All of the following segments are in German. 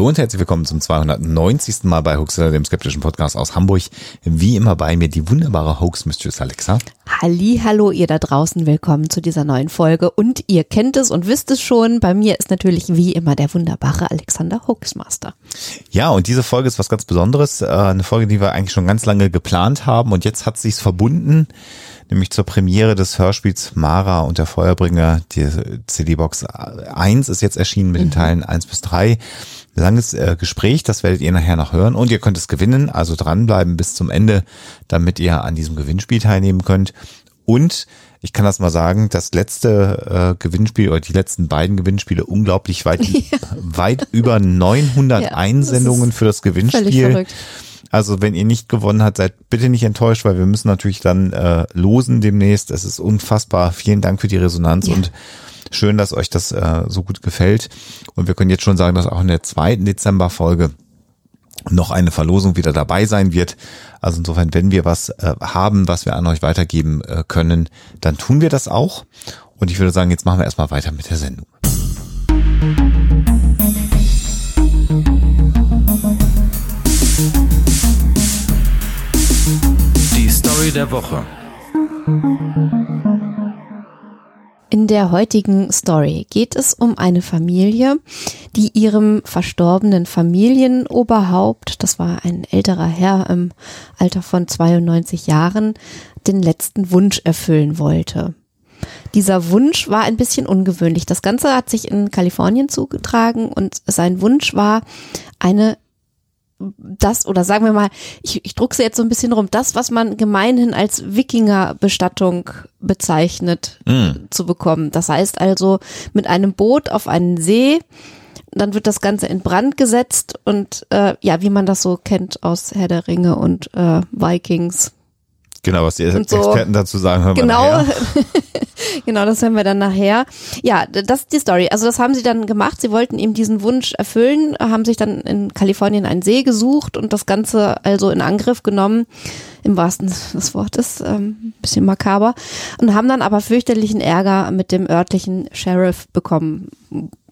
Hallo und herzlich willkommen zum 290. Mal bei Hoaxilla, dem skeptischen Podcast aus Hamburg. Wie immer bei mir die wunderbare Hoax Mistress Alexa. Halli, hallo ihr da draußen, willkommen zu dieser neuen Folge und ihr kennt es und wisst es schon, bei mir ist natürlich wie immer der wunderbare Alexander Hoaxmaster. Ja, und diese Folge ist was ganz Besonderes, äh, eine Folge, die wir eigentlich schon ganz lange geplant haben und jetzt hat sich's verbunden, nämlich zur Premiere des Hörspiels Mara und der Feuerbringer. Die CD-Box 1 ist jetzt erschienen mit den Teilen 1 bis 3 langes äh, Gespräch, das werdet ihr nachher noch hören und ihr könnt es gewinnen, also dranbleiben bis zum Ende, damit ihr an diesem Gewinnspiel teilnehmen könnt. Und ich kann das mal sagen, das letzte äh, Gewinnspiel oder die letzten beiden Gewinnspiele unglaublich weit, ja. weit über 900 ja, Einsendungen für das Gewinnspiel. Also wenn ihr nicht gewonnen habt, seid bitte nicht enttäuscht, weil wir müssen natürlich dann äh, losen demnächst. Es ist unfassbar. Vielen Dank für die Resonanz ja. und Schön, dass euch das äh, so gut gefällt. Und wir können jetzt schon sagen, dass auch in der zweiten Dezemberfolge noch eine Verlosung wieder dabei sein wird. Also insofern, wenn wir was äh, haben, was wir an euch weitergeben äh, können, dann tun wir das auch. Und ich würde sagen, jetzt machen wir erstmal weiter mit der Sendung. Story der Woche. In der heutigen Story geht es um eine Familie, die ihrem verstorbenen Familienoberhaupt, das war ein älterer Herr im Alter von 92 Jahren, den letzten Wunsch erfüllen wollte. Dieser Wunsch war ein bisschen ungewöhnlich. Das Ganze hat sich in Kalifornien zugetragen und sein Wunsch war eine das, oder sagen wir mal, ich, ich druckse jetzt so ein bisschen rum, das, was man gemeinhin als Wikingerbestattung bezeichnet, mm. zu bekommen. Das heißt also mit einem Boot auf einen See, dann wird das Ganze in Brand gesetzt und äh, ja, wie man das so kennt aus Herr der Ringe und äh, Vikings. Genau, was die Experten dazu sagen, hören genau, genau, das hören wir dann nachher. Ja, das ist die Story. Also das haben sie dann gemacht. Sie wollten ihm diesen Wunsch erfüllen, haben sich dann in Kalifornien einen See gesucht und das Ganze also in Angriff genommen, im wahrsten des Wortes, ähm, bisschen makaber, und haben dann aber fürchterlichen Ärger mit dem örtlichen Sheriff bekommen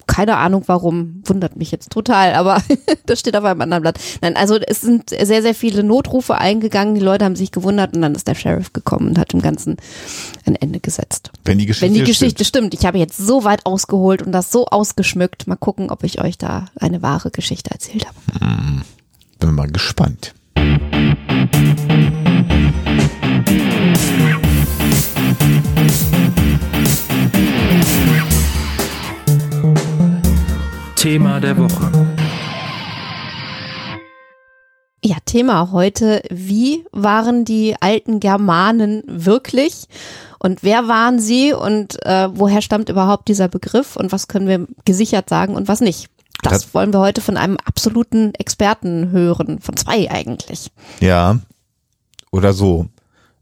keine Ahnung warum, wundert mich jetzt total, aber das steht auf einem anderen Blatt. Nein, also es sind sehr, sehr viele Notrufe eingegangen, die Leute haben sich gewundert und dann ist der Sheriff gekommen und hat dem Ganzen ein Ende gesetzt. Wenn die Geschichte, Wenn die Geschichte stimmt. stimmt. Ich habe jetzt so weit ausgeholt und das so ausgeschmückt. Mal gucken, ob ich euch da eine wahre Geschichte erzählt habe. Hm, bin mal gespannt. Thema der Woche. Ja, Thema heute. Wie waren die alten Germanen wirklich? Und wer waren sie? Und äh, woher stammt überhaupt dieser Begriff? Und was können wir gesichert sagen und was nicht? Das, das wollen wir heute von einem absoluten Experten hören. Von zwei eigentlich. Ja. Oder so.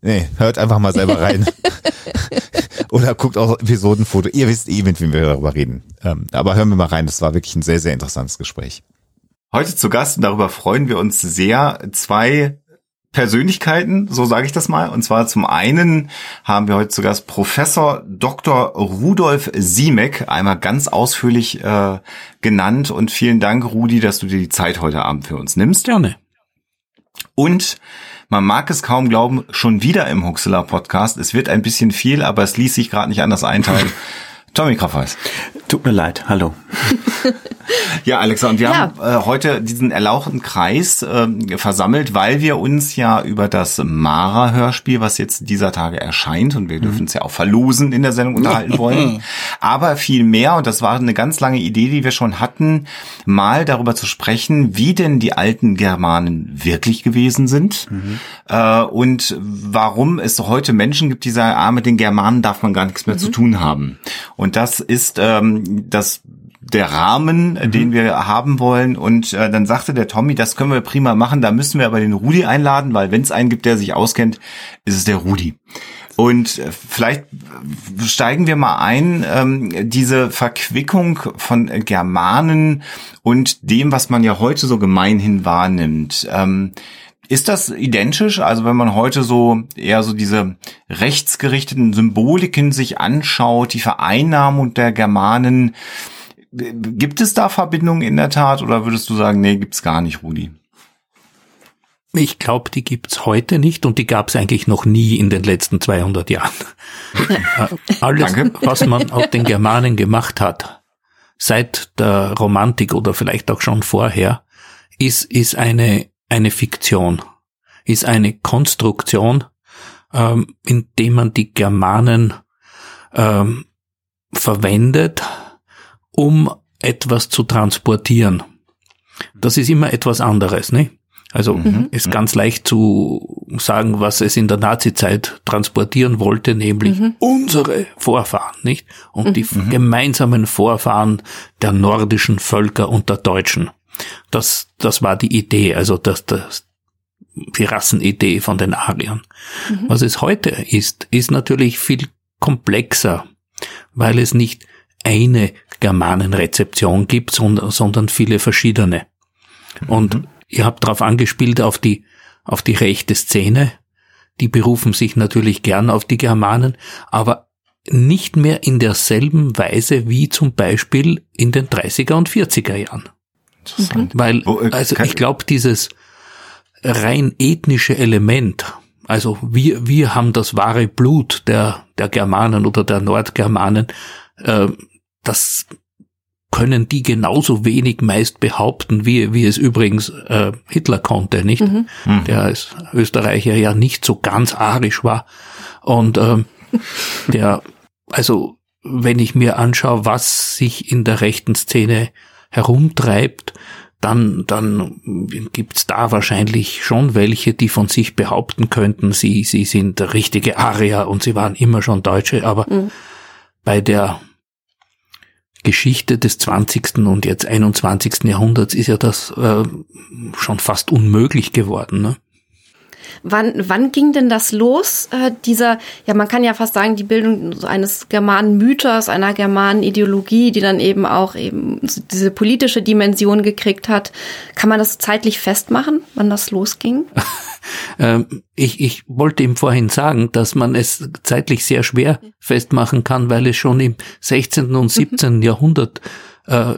Nee, hört einfach mal selber rein. Oder guckt auch Episodenfoto. Ihr wisst eh, mit wem wir darüber reden. Ähm, aber hören wir mal rein. Das war wirklich ein sehr, sehr interessantes Gespräch. Heute zu Gast, und darüber freuen wir uns sehr, zwei Persönlichkeiten, so sage ich das mal. Und zwar zum einen haben wir heute zu Gast Professor Dr. Rudolf Siemek, einmal ganz ausführlich äh, genannt. Und vielen Dank, Rudi, dass du dir die Zeit heute Abend für uns nimmst. Gerne. Und man mag es kaum glauben, schon wieder im Huxela Podcast. Es wird ein bisschen viel, aber es ließ sich gerade nicht anders einteilen. Tommy Kraffeis. Tut mir leid, hallo. ja, Alexa, und wir ja. haben äh, heute diesen erlauchten Kreis äh, versammelt, weil wir uns ja über das Mara-Hörspiel, was jetzt dieser Tage erscheint, und wir mhm. dürfen es ja auch verlosen in der Sendung unterhalten wollen, aber viel mehr, und das war eine ganz lange Idee, die wir schon hatten, mal darüber zu sprechen, wie denn die alten Germanen wirklich gewesen sind mhm. äh, und warum es heute Menschen gibt, die sagen, ah, mit den Germanen darf man gar nichts mehr mhm. zu tun haben. Und das ist ähm, das der Rahmen, mhm. den wir haben wollen. Und äh, dann sagte der Tommy, das können wir prima machen. Da müssen wir aber den Rudi einladen, weil wenn es einen gibt, der sich auskennt, ist es der Rudi. Und äh, vielleicht steigen wir mal ein, ähm, diese Verquickung von Germanen und dem, was man ja heute so gemeinhin wahrnimmt. Ähm, ist das identisch? Also wenn man heute so eher so diese rechtsgerichteten Symboliken sich anschaut, die Vereinnahmung der Germanen, gibt es da Verbindungen in der Tat oder würdest du sagen, nee, gibt's gar nicht, Rudi? Ich glaube, die gibt's heute nicht und die gab's eigentlich noch nie in den letzten 200 Jahren. Alles, Danke. was man aus den Germanen gemacht hat, seit der Romantik oder vielleicht auch schon vorher, ist, ist eine, eine Fiktion, ist eine Konstruktion, ähm, indem man die Germanen ähm, verwendet, um etwas zu transportieren. Das ist immer etwas anderes, ne? Also mhm. ist ganz leicht zu sagen, was es in der Nazizeit transportieren wollte, nämlich mhm. unsere Vorfahren, nicht? Und mhm. die gemeinsamen Vorfahren der nordischen Völker und der Deutschen. Das, das war die Idee, also das, das, die Rassenidee von den Ariern. Mhm. Was es heute ist, ist natürlich viel komplexer, weil es nicht eine Germanenrezeption gibt, sondern, sondern viele verschiedene. Und mhm. ihr habt darauf angespielt, auf die, auf die rechte Szene. Die berufen sich natürlich gern auf die Germanen, aber nicht mehr in derselben Weise wie zum Beispiel in den 30er und 40er Jahren. Mhm. Weil, äh, also ich glaube, dieses rein ethnische Element, also wir, wir haben das wahre Blut der, der Germanen oder der Nordgermanen, äh, das können die genauso wenig meist behaupten, wie, wie es übrigens äh, Hitler konnte, nicht? Mhm. mhm. Der als Österreicher ja nicht so ganz arisch war. Und ähm, der, also wenn ich mir anschaue, was sich in der rechten Szene herumtreibt, dann, dann gibt's da wahrscheinlich schon welche, die von sich behaupten könnten, sie, sie sind richtige Arier und sie waren immer schon Deutsche, aber mhm. bei der Geschichte des 20. und jetzt 21. Jahrhunderts ist ja das äh, schon fast unmöglich geworden. Ne? Wann, wann ging denn das los? Äh, dieser, ja, man kann ja fast sagen, die Bildung eines Germanen-Mythos, einer Germanen-Ideologie, die dann eben auch eben diese politische Dimension gekriegt hat. Kann man das zeitlich festmachen, wann das losging? Ähm, ich, ich wollte ihm vorhin sagen, dass man es zeitlich sehr schwer festmachen kann, weil es schon im 16. und 17. Mhm. Jahrhundert äh,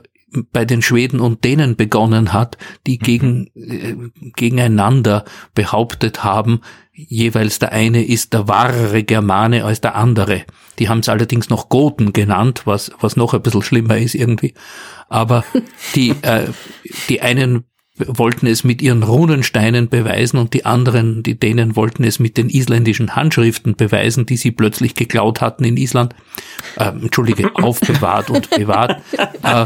bei den Schweden und Dänen begonnen hat, die mhm. gegen, äh, gegeneinander behauptet haben, jeweils der eine ist der wahrere Germane als der andere. Die haben es allerdings noch Goten genannt, was, was noch ein bisschen schlimmer ist irgendwie. Aber die, äh, die einen wollten es mit ihren Runensteinen beweisen und die anderen, die Dänen, wollten es mit den isländischen Handschriften beweisen, die sie plötzlich geklaut hatten in Island. Äh, Entschuldige, aufbewahrt und bewahrt. Äh,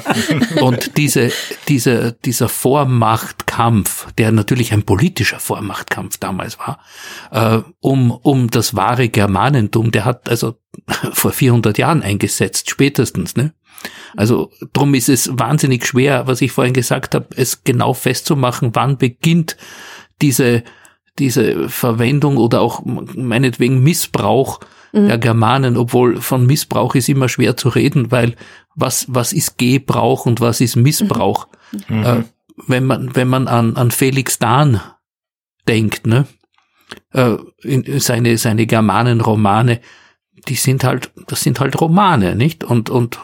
und diese, diese, dieser Vormachtkampf, der natürlich ein politischer Vormachtkampf damals war, äh, um, um das wahre Germanentum, der hat also vor 400 Jahren eingesetzt, spätestens, ne? Also drum ist es wahnsinnig schwer, was ich vorhin gesagt habe, es genau festzumachen, wann beginnt diese, diese Verwendung oder auch meinetwegen Missbrauch mhm. der Germanen, obwohl von Missbrauch ist immer schwer zu reden, weil was, was ist Gebrauch und was ist Missbrauch? Mhm. Äh, wenn man, wenn man an, an Felix Dahn denkt, ne? Äh, in seine, seine Germanenromane, die sind halt, das sind halt Romane, nicht? Und, und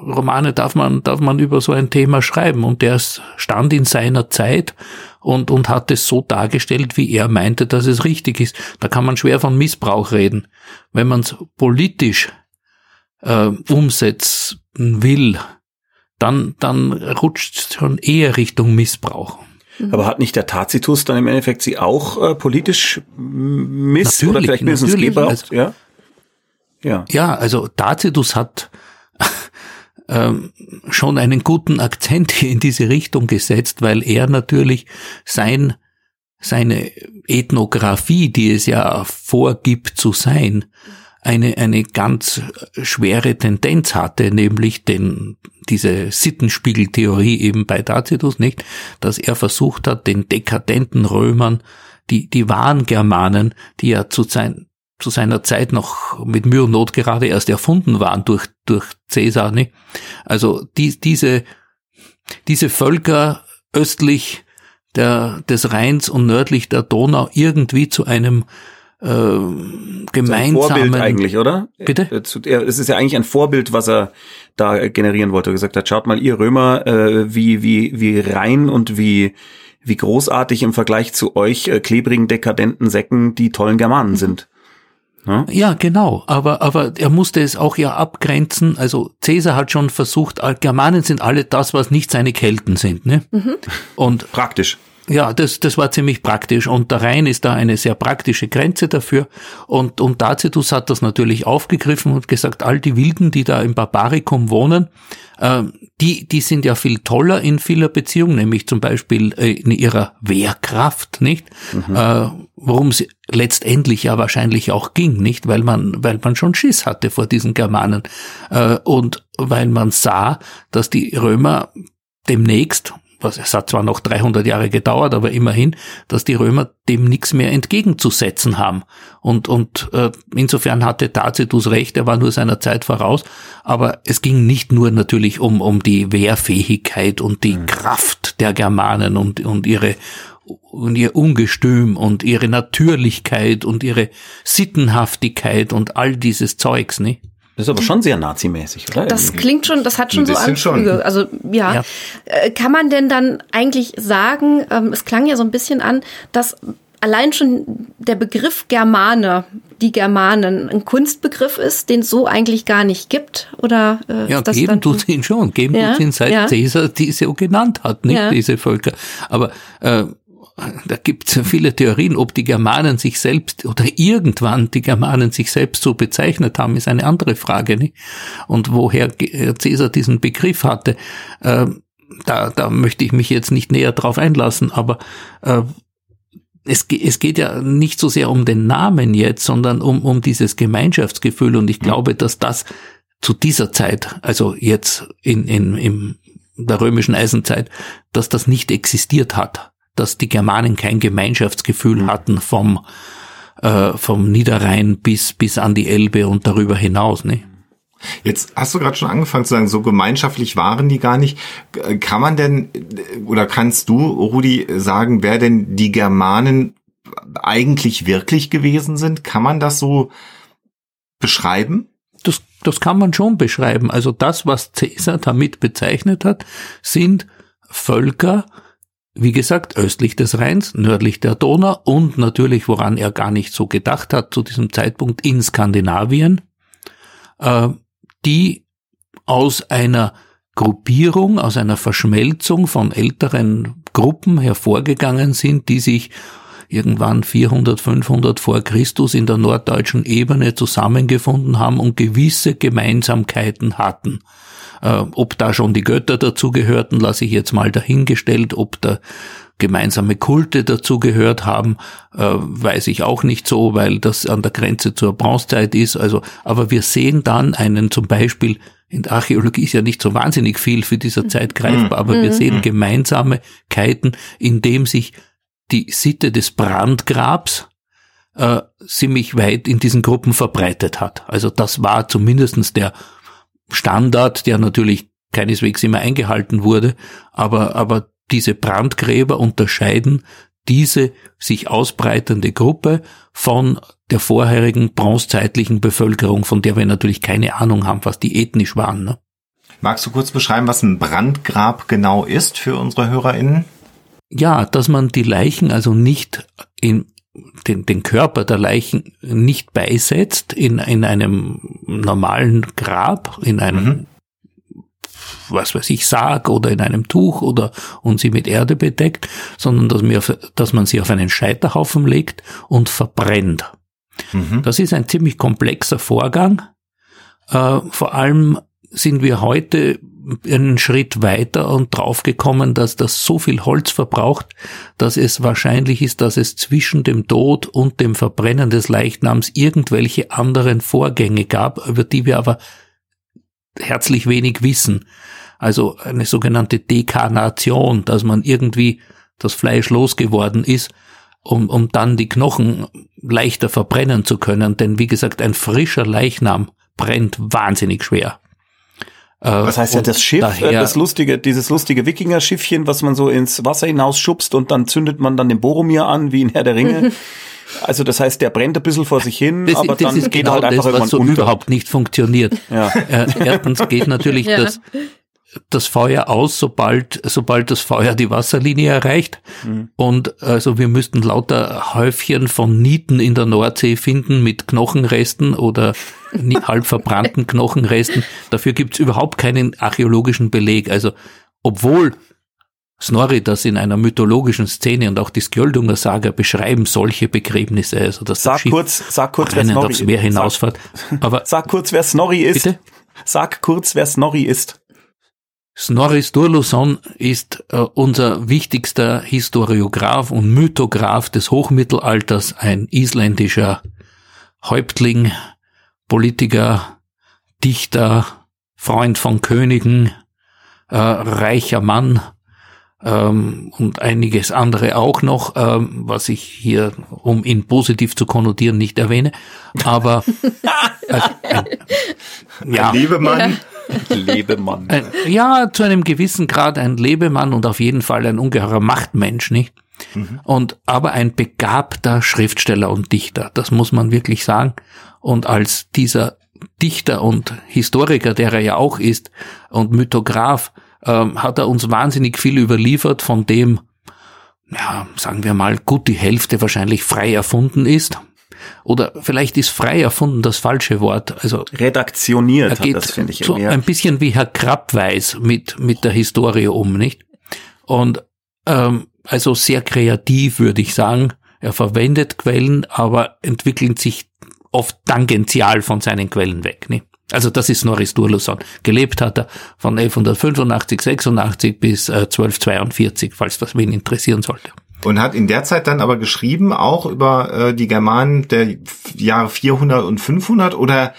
Romane darf man, darf man über so ein Thema schreiben. Und der stand in seiner Zeit und, und hat es so dargestellt, wie er meinte, dass es richtig ist. Da kann man schwer von Missbrauch reden. Wenn man es politisch äh, umsetzen will, dann, dann rutscht es schon eher Richtung Missbrauch. Aber hat nicht der Tacitus dann im Endeffekt sie auch äh, politisch miss natürlich, oder vielleicht Missgeber? Also, ja? Ja. Ja, also Tacitus hat ähm, schon einen guten Akzent hier in diese Richtung gesetzt, weil er natürlich sein, seine Ethnographie, die es ja vorgibt zu sein, eine, eine ganz schwere Tendenz hatte, nämlich den, diese Sittenspiegeltheorie eben bei Tacitus, nicht, dass er versucht hat, den dekadenten Römern, die, die wahren Germanen, die ja zu sein, zu seiner Zeit noch mit Mühe und Not gerade erst erfunden waren durch, durch Cäsar. Ne? Also die, diese, diese Völker östlich der, des Rheins und nördlich der Donau irgendwie zu einem äh, gemeinsamen Vorbild eigentlich, oder? Bitte? Es ist ja eigentlich ein Vorbild, was er da generieren wollte. Er gesagt hat, schaut mal, ihr Römer, äh, wie wie wie rein und wie wie großartig im Vergleich zu euch äh, klebrigen dekadenten Säcken die tollen Germanen sind. Ja? ja, genau. Aber, aber er musste es auch ja abgrenzen. Also Cäsar hat schon versucht, Germanen sind alle das, was nicht seine Kelten sind. Ne? Mhm. Und praktisch. Ja, das, das war ziemlich praktisch. Und der Rhein ist da eine sehr praktische Grenze dafür. Und, und Tacitus hat das natürlich aufgegriffen und gesagt, all die Wilden, die da im Barbarikum wohnen, äh, die, die sind ja viel toller in vieler Beziehung, nämlich zum Beispiel äh, in ihrer Wehrkraft, nicht? Mhm. Äh, worum es letztendlich ja wahrscheinlich auch ging, nicht? Weil man, weil man schon Schiss hatte vor diesen Germanen. Äh, und weil man sah, dass die Römer demnächst, was es hat zwar noch 300 Jahre gedauert, aber immerhin, dass die Römer dem nichts mehr entgegenzusetzen haben. Und, und äh, insofern hatte Tacitus recht, er war nur seiner Zeit voraus, aber es ging nicht nur natürlich um, um die Wehrfähigkeit und die mhm. Kraft der Germanen und, und ihre und ihr Ungestüm und ihre Natürlichkeit und ihre Sittenhaftigkeit und all dieses Zeugs, ne? Das ist aber schon sehr nazimäßig, oder? Das Irgendwie. klingt schon, das hat schon so Anzüge. Also ja. ja. Äh, kann man denn dann eigentlich sagen, ähm, es klang ja so ein bisschen an, dass allein schon der Begriff Germane, die Germanen, ein Kunstbegriff ist, den es so eigentlich gar nicht gibt? Oder äh, ja, das geben tut ihn schon, geben ja, tut ihn seit ja. Caesar diese genannt hat, nicht ja. diese Völker. Aber äh, da gibt es viele Theorien, ob die Germanen sich selbst oder irgendwann die Germanen sich selbst so bezeichnet haben, ist eine andere Frage. Nicht? Und woher Caesar diesen Begriff hatte, äh, da, da möchte ich mich jetzt nicht näher drauf einlassen, aber äh, es, es geht ja nicht so sehr um den Namen jetzt, sondern um, um dieses Gemeinschaftsgefühl. Und ich glaube, dass das zu dieser Zeit, also jetzt in, in, in der römischen Eisenzeit, dass das nicht existiert hat dass die Germanen kein Gemeinschaftsgefühl mhm. hatten vom, äh, vom Niederrhein bis, bis an die Elbe und darüber hinaus. Ne? Jetzt hast du gerade schon angefangen zu sagen, so gemeinschaftlich waren die gar nicht. Kann man denn oder kannst du, Rudi, sagen, wer denn die Germanen eigentlich wirklich gewesen sind? Kann man das so beschreiben? Das, das kann man schon beschreiben. Also das, was Caesar damit bezeichnet hat, sind Völker, wie gesagt, östlich des Rheins, nördlich der Donau und natürlich, woran er gar nicht so gedacht hat zu diesem Zeitpunkt, in Skandinavien, äh, die aus einer Gruppierung, aus einer Verschmelzung von älteren Gruppen hervorgegangen sind, die sich irgendwann 400, 500 vor Christus in der norddeutschen Ebene zusammengefunden haben und gewisse Gemeinsamkeiten hatten. Äh, ob da schon die Götter dazugehörten, lasse ich jetzt mal dahingestellt. Ob da gemeinsame Kulte dazugehört haben, äh, weiß ich auch nicht so, weil das an der Grenze zur Bronzezeit ist. Also, aber wir sehen dann einen zum Beispiel in der Archäologie ist ja nicht so wahnsinnig viel für dieser Zeit greifbar, aber wir mhm. sehen Gemeinsamkeiten, in dem sich die Sitte des Brandgrabs äh, ziemlich weit in diesen Gruppen verbreitet hat. Also das war zumindestens der Standard, der natürlich keineswegs immer eingehalten wurde, aber, aber diese Brandgräber unterscheiden diese sich ausbreitende Gruppe von der vorherigen bronzezeitlichen Bevölkerung, von der wir natürlich keine Ahnung haben, was die ethnisch waren. Ne? Magst du kurz beschreiben, was ein Brandgrab genau ist für unsere HörerInnen? Ja, dass man die Leichen also nicht in den, den Körper der Leichen nicht beisetzt in, in einem normalen Grab, in einem, mhm. was weiß ich, Sarg oder in einem Tuch oder und sie mit Erde bedeckt, sondern dass, mir, dass man sie auf einen Scheiterhaufen legt und verbrennt. Mhm. Das ist ein ziemlich komplexer Vorgang. Äh, vor allem sind wir heute einen Schritt weiter und draufgekommen, dass das so viel Holz verbraucht, dass es wahrscheinlich ist, dass es zwischen dem Tod und dem Verbrennen des Leichnams irgendwelche anderen Vorgänge gab, über die wir aber herzlich wenig wissen. Also eine sogenannte Dekarnation, dass man irgendwie das Fleisch losgeworden ist, um, um dann die Knochen leichter verbrennen zu können. Denn wie gesagt, ein frischer Leichnam brennt wahnsinnig schwer. Äh, was heißt ja das Schiff, äh, daher, das lustige, dieses lustige Wikinger-Schiffchen, was man so ins Wasser hinaus schubst und dann zündet man dann den Boromir an, wie in Herr der Ringe. Also das heißt, der brennt ein bisschen vor sich hin, das, aber das dann ist geht genau halt einfach das, irgendwann was so unter. überhaupt nicht funktioniert. Ja. Äh, erstens geht natürlich Ja. das, das Feuer aus, sobald, sobald das Feuer die Wasserlinie erreicht. Mhm. Und also wir müssten lauter Häufchen von Nieten in der Nordsee finden mit Knochenresten oder halb verbrannten Knochenresten. Dafür gibt's überhaupt keinen archäologischen Beleg. Also obwohl Snorri das in einer mythologischen Szene und auch die Skjoldunger Saga beschreiben solche Begräbnisse, also dass Sag das Schiff kurz, sag kurz, wer Snorri aufs Meer ist. hinausfährt. Aber Sag kurz, wer Snorri ist. bitte? Sag kurz, wer Snorri ist. Snorri Sturluson ist äh, unser wichtigster Historiograph und Mythograph des Hochmittelalters, ein isländischer Häuptling, Politiker, Dichter, Freund von Königen, äh, reicher Mann ähm, und einiges andere auch noch, ähm, was ich hier, um ihn positiv zu konnotieren, nicht erwähne. Aber äh, äh, ja. Lebemann. Ein, ja, zu einem gewissen Grad ein Lebemann und auf jeden Fall ein ungeheurer Machtmensch, nicht? Und aber ein begabter Schriftsteller und Dichter, das muss man wirklich sagen. Und als dieser Dichter und Historiker, der er ja auch ist, und Mythograph, ähm, hat er uns wahnsinnig viel überliefert, von dem, ja, sagen wir mal, gut die Hälfte wahrscheinlich frei erfunden ist. Oder vielleicht ist frei erfunden das falsche Wort. Also Redaktioniert er hat geht das, finde ich. so mehr. ein bisschen wie Herr Krappweis mit, mit der Historie um, nicht? Und ähm, also sehr kreativ, würde ich sagen. Er verwendet Quellen, aber entwickelt sich oft tangential von seinen Quellen weg. Nicht? Also das ist Snorri Sturluson. Gelebt hat er von 1185, 86 bis äh, 1242, falls das wen interessieren sollte. Und hat in der Zeit dann aber geschrieben, auch über äh, die Germanen der Jahre 400 und 500 oder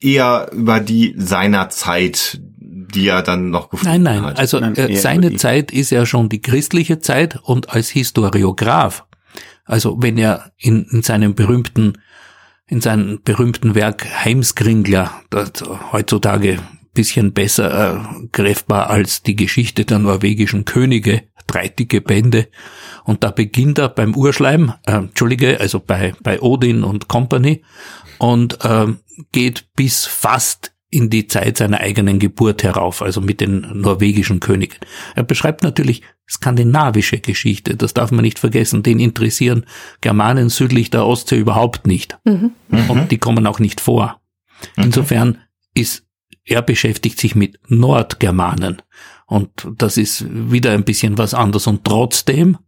eher über die seiner Zeit, die er dann noch gefunden Nein, nein. hat? Also Nein, äh, seine Zeit ist ja schon die christliche Zeit und als Historiograph, also wenn er in, in seinem berühmten, in seinem berühmten Werk Heimskringler, das heutzutage bisschen besser äh, greifbar als die Geschichte der norwegischen Könige, drei dicke Bände. Und da beginnt er beim Urschleim, äh, Entschuldige, also bei, bei Odin und Company und ähm, geht bis fast in die Zeit seiner eigenen Geburt herauf, also mit den norwegischen Königen. Er beschreibt natürlich skandinavische Geschichte, das darf man nicht vergessen. Den interessieren Germanen südlich der Ostsee überhaupt nicht. Und die kommen auch nicht vor. Insofern ist er beschäftigt sich mit Nordgermanen. Und das ist wieder ein bisschen was anderes. Und trotzdem,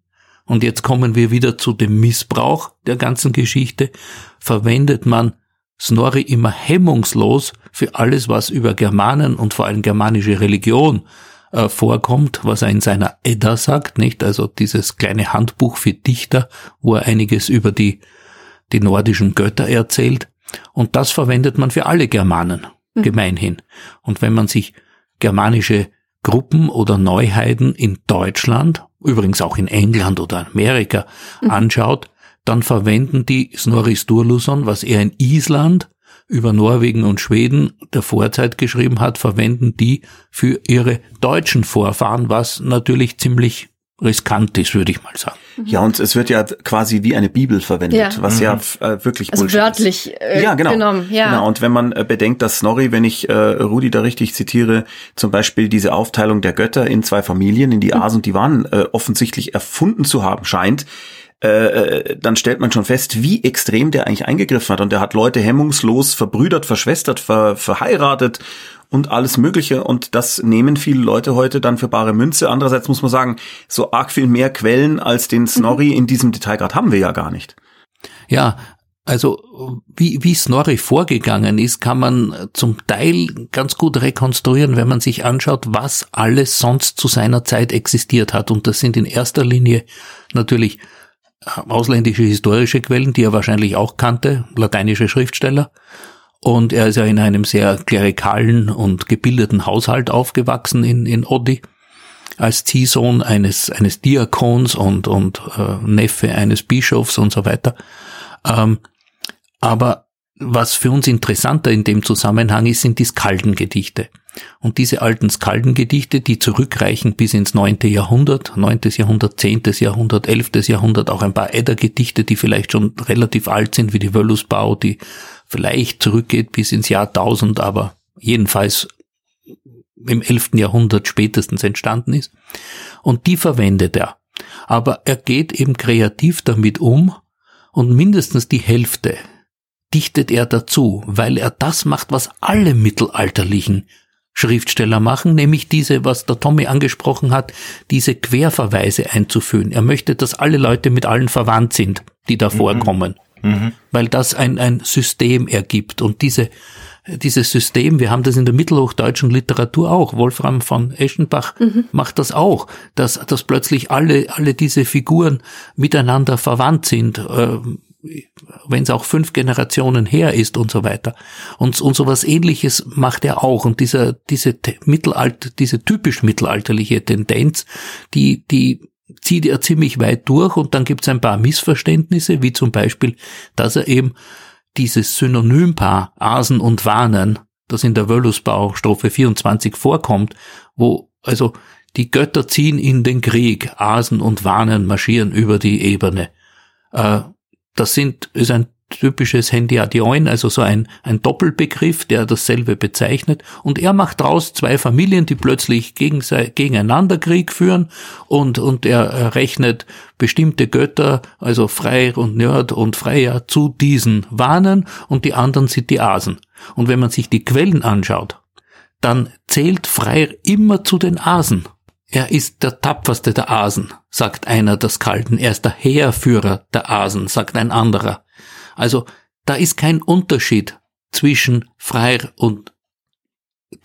und jetzt kommen wir wieder zu dem Missbrauch der ganzen Geschichte, verwendet man Snorri immer hemmungslos für alles, was über Germanen und vor allem germanische Religion äh, vorkommt, was er in seiner Edda sagt, nicht? Also dieses kleine Handbuch für Dichter, wo er einiges über die, die nordischen Götter erzählt. Und das verwendet man für alle Germanen, gemeinhin. Und wenn man sich germanische Gruppen oder Neuheiden in Deutschland, übrigens auch in England oder Amerika, anschaut, dann verwenden die Snorri Sturluson, was er in Island über Norwegen und Schweden der Vorzeit geschrieben hat, verwenden die für ihre deutschen Vorfahren, was natürlich ziemlich riskant ist, würde ich mal sagen. Ja, und es wird ja quasi wie eine Bibel verwendet, Ja. was ja äh, wirklich Also Bullshit wörtlich ist. äh, ja, genau. genommen. Ja. Genau. Und wenn man äh, bedenkt, dass Snorri, wenn ich äh, Rudi da richtig zitiere, zum Beispiel diese Aufteilung der Götter in zwei Familien, in die As und die Wan, äh, offensichtlich erfunden zu haben scheint, äh, dann stellt man schon fest, wie extrem der eigentlich eingegriffen hat. Und der hat Leute hemmungslos verbrüdert, verschwestert, ver, verheiratet und alles Mögliche. Und das nehmen viele Leute heute dann für bare Münze. Andererseits muss man sagen, so arg viel mehr Quellen als den Snorri in diesem Detailgrad haben wir ja gar nicht. Ja, also wie, wie Snorri vorgegangen ist, kann man zum Teil ganz gut rekonstruieren, wenn man sich anschaut, was alles sonst zu seiner Zeit existiert hat. Und das sind in erster Linie natürlich ausländische historische Quellen, die er wahrscheinlich auch kannte, lateinische Schriftsteller. Und er ist ja in einem sehr klerikalen und gebildeten Haushalt aufgewachsen in, in Oddi. als Ziehsohn eines, eines Diakons und, und äh, Neffe eines Bischofs und so weiter. Ähm, aber was für uns interessanter in dem Zusammenhang ist, sind die Skaldengedichte. Und diese alten Skaldengedichte, die zurückreichen bis ins neunte Jahrhundert, neuntes Jahrhundert, zehntes Jahrhundert, elftes Jahrhundert, auch ein paar Edda-Gedichte, die vielleicht schon relativ alt sind, wie die Wöllusbau, die vielleicht zurückgeht bis ins Jahr 1000, aber jedenfalls im elften Jahrhundert spätestens entstanden ist. Und die verwendet er. Aber er geht eben kreativ damit um und mindestens die Hälfte dichtet er dazu, weil er das macht, was alle mittelalterlichen Schriftsteller machen, nämlich diese, was der Tommy angesprochen hat, diese Querverweise einzuführen. Er möchte, dass alle Leute mit allen verwandt sind, die da mhm. vorkommen, mhm. weil das ein, ein System ergibt. Und diese, dieses System, wir haben das in der mittelhochdeutschen Literatur auch, Wolfram von Eschenbach mhm. macht das auch, dass, dass plötzlich alle, alle diese Figuren miteinander verwandt sind. Äh, wenn es auch fünf Generationen her ist und so weiter. Und, und sowas ähnliches macht er auch. Und dieser, diese Mittelalt, diese typisch mittelalterliche Tendenz, die, die zieht er ziemlich weit durch und dann gibt es ein paar Missverständnisse, wie zum Beispiel, dass er eben dieses Synonympaar Asen und Warnen, das in der Wöllusbau Strophe 24 vorkommt, wo also die Götter ziehen in den Krieg, Asen und Warnen marschieren über die Ebene. Äh, das sind, ist ein typisches Hendiadioin, also so ein, ein Doppelbegriff, der dasselbe bezeichnet. Und er macht daraus zwei Familien, die plötzlich gegen, gegeneinander Krieg führen und, und er rechnet bestimmte Götter, also Freyr und Nörd und Freya, zu diesen Warnen und die anderen sind die Asen. Und wenn man sich die Quellen anschaut, dann zählt Freyr immer zu den Asen. Er ist der tapferste der Asen, sagt einer der Skalden. Er ist der Heerführer der Asen, sagt ein anderer. Also da ist kein Unterschied zwischen Freyr und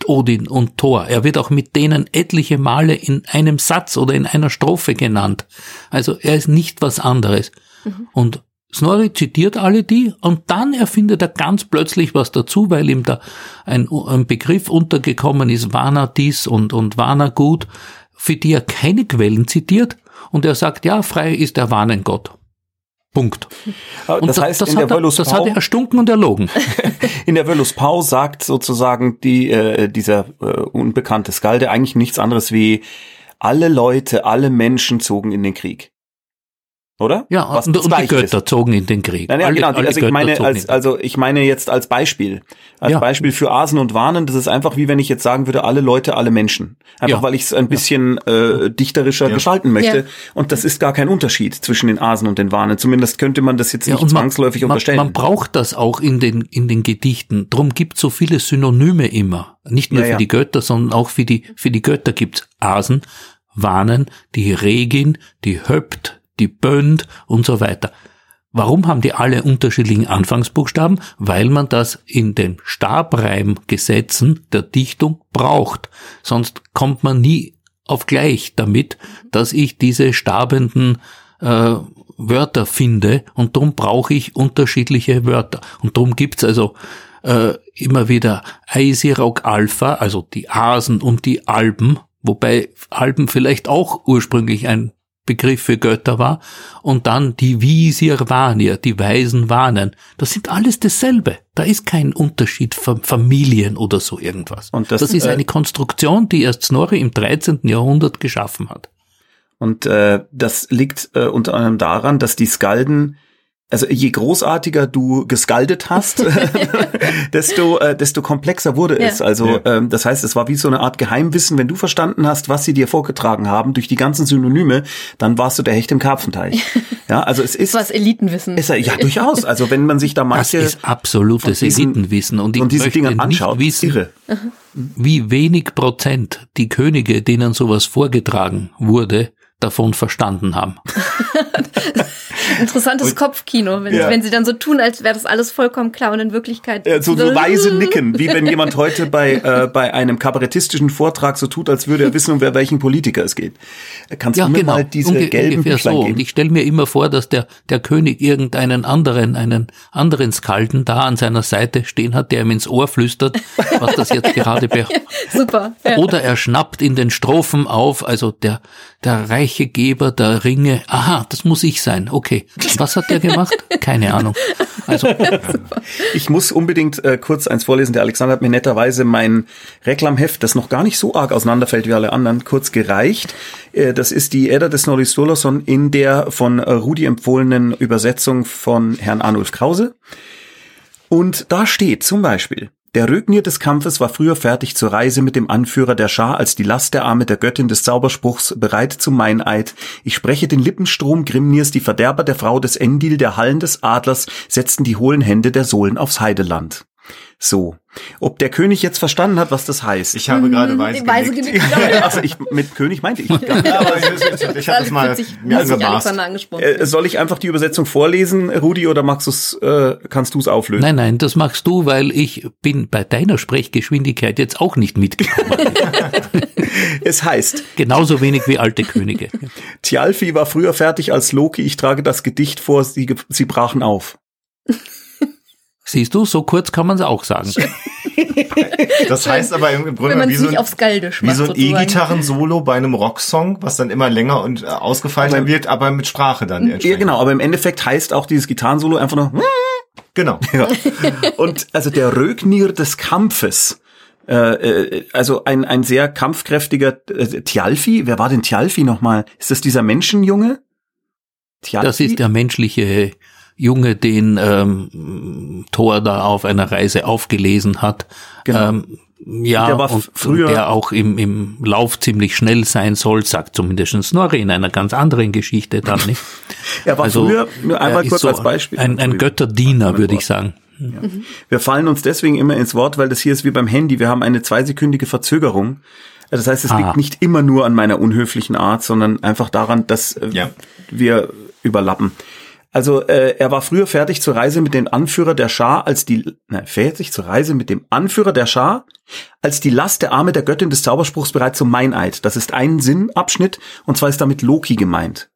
Odin und Thor. Er wird auch mit denen etliche Male in einem Satz oder in einer Strophe genannt. Also er ist nicht was anderes. Mhm. Und Snorri zitiert alle die und dann erfindet er ganz plötzlich was dazu, weil ihm da ein, ein Begriff untergekommen ist, Vana dies und, und Vana gut für die er keine Quellen zitiert und er sagt, ja, frei ist der Warnengott. Punkt. Und das heißt, das, in der er, das hat er erstunken und erlogen. in der Pau sagt sozusagen die, äh, dieser äh, unbekannte Skalde eigentlich nichts anderes wie alle Leute, alle Menschen zogen in den Krieg. Oder? Ja, Was und, und die Götter ist. zogen in den Krieg. Nein, ja, genau. Alle also ich meine, als, also ich meine jetzt als Beispiel. Als ja. Beispiel für Asen und Warnen, das ist einfach wie wenn ich jetzt sagen würde, alle Leute, alle Menschen. Einfach ja. weil ich es ein bisschen äh, dichterischer gestalten möchte. Und das ist gar kein Unterschied zwischen den Asen und den Warnen. Zumindest könnte man das jetzt nicht zwangsläufig man, unterstellen. Man braucht das auch in den, in den Gedichten. Drum gibt so viele Synonyme immer. Nicht nur für die Götter, sondern auch für die, für die Götter gibt's Asen, Warnen, die Regin, die Höpt, die Bönd und so weiter. Warum haben die alle unterschiedlichen Anfangsbuchstaben? Weil man das in den Stabreimgesetzen der Dichtung braucht. Sonst kommt man nie auf gleich damit, dass ich diese stabenden äh, Wörter finde und darum brauche ich unterschiedliche Wörter. Und darum gibt's also äh, immer wieder Eisirok Alpha, also die Asen und die Alben, wobei Alben vielleicht auch ursprünglich ein Begriff für Götter war, und dann die Visir die Weisen warnen. Das sind alles dasselbe. Da ist kein Unterschied von Familien oder so irgendwas. Und das, das ist äh, eine Konstruktion, die erst Snorri im 13. Jahrhundert geschaffen hat. Und äh, das liegt äh, unter anderem daran, dass die Skalden also je großartiger du geskaldet hast, desto, äh, desto komplexer wurde ja. es. Also ja. ähm, das heißt, es war wie so eine Art Geheimwissen. Wenn du verstanden hast, was sie dir vorgetragen haben durch die ganzen Synonyme, dann warst du der Hecht im Karpfenteich. Ja, also es ist was Elitenwissen. Ist, ja, durchaus. Also wenn man sich da manche das ist absolutes diesen, Elitenwissen und ich und diese Dinge anschaut, nicht wissen, irre. wie wenig Prozent die Könige, denen sowas vorgetragen wurde, davon verstanden haben. Interessantes Und- Kopfkino, wenn, Ja. wenn sie dann so tun, als wäre das alles vollkommen klar und in Wirklichkeit. Äh, so, so weise Nicken, wie wenn jemand heute bei, äh, bei einem kabarettistischen Vortrag so tut, als würde er wissen, um wer welchen Politiker es geht. Kannst Ja, du mir genau. mal diese Unge gelben Büchlein so. Und geben? ich stelle mir immer vor, dass der, der König irgendeinen anderen, einen anderen Skalden da an seiner Seite stehen hat, der ihm ins Ohr flüstert, was das jetzt gerade be Super. Ja. Oder er schnappt in den Strophen auf, also der, der reiche Geber der Ringe. Aha, das muss ich sein. Okay. Was hat der gemacht? Keine Ahnung. Also, Ich muss unbedingt äh, kurz eins vorlesen. Der Alexander hat mir netterweise mein Reklamheft, das noch gar nicht so arg auseinanderfällt wie alle anderen, kurz gereicht. Äh, das ist die Edda des Snorri Sturluson in der von äh, Rudi empfohlenen Übersetzung von Herrn Arnulf Krause. Und da steht zum Beispiel, der Rögnir des Kampfes war früher fertig zur Reise mit dem Anführer der Schar als die Last der Arme der Göttin des Zauberspruchs bereit zum Meineid. Ich spreche den Lippenstrom Grimnirs, die Verderber der Frau des Endil, der Hallen des Adlers, setzten die hohlen Hände der Sohlen aufs Heideland. So. Ob der König jetzt verstanden hat, was das heißt. Ich habe gerade weiß Die Weise genickt. genickt. also ich, mit König meinte ich. Ja, aber ich, ich, ich habe das mal mir angemaßt. Angesprochen. Äh, soll ich einfach die Übersetzung vorlesen, Rudi, oder magst du's, äh, kannst du es auflösen? nein, nein, das machst du, weil ich bin bei deiner Sprechgeschwindigkeit jetzt auch nicht mitgekommen. Es heißt, Genauso wenig wie alte Könige. Thialfi war früher fertig als Loki, ich trage das Gedicht vor, sie, sie brachen auf. Siehst du, so kurz kann man es auch sagen. Das heißt aber im Wenn Grunde man wie so ein, wie so ein. E-Gitarren-Solo bei einem Rocksong, was dann immer länger und äh, ausgefeilter Aber- wird, aber mit Sprache dann Ja, genau, aber im Endeffekt heißt auch dieses Gitarrensolo einfach nur, Genau. ja. Und also der Rögnir des Kampfes, äh, äh, also ein, ein sehr kampfkräftiger äh, Thialfi, wer war denn Thialfi nochmal? Ist das dieser Menschenjunge? Thialfi? Das ist der menschliche Junge, den ähm, Thor da auf einer Reise aufgelesen hat. Genau. Ähm, ja, Der war und, früher- der auch im, im Lauf ziemlich schnell sein soll, sagt zumindest Snorri in einer ganz anderen Geschichte dann nicht. Er war früher, nur er einmal kurz so als Beispiel. Ein, ein Götterdiener, würde ich sagen. Wir fallen uns deswegen immer ins Wort, weil das hier ist wie beim Handy. Wir haben eine zweisekündige Verzögerung. Das heißt, es Ah. liegt nicht immer nur an meiner unhöflichen Art, sondern einfach daran, dass äh, Ja. wir überlappen. Also äh, er war früher fertig zur Reise mit dem Anführer der Schar, als die ne, fertig zur Reise mit dem Anführer der Schar, als die Last der Arme der Göttin des Zauberspruchs bereit zum Meineid. Das ist ein Sinnabschnitt und zwar ist damit Loki gemeint.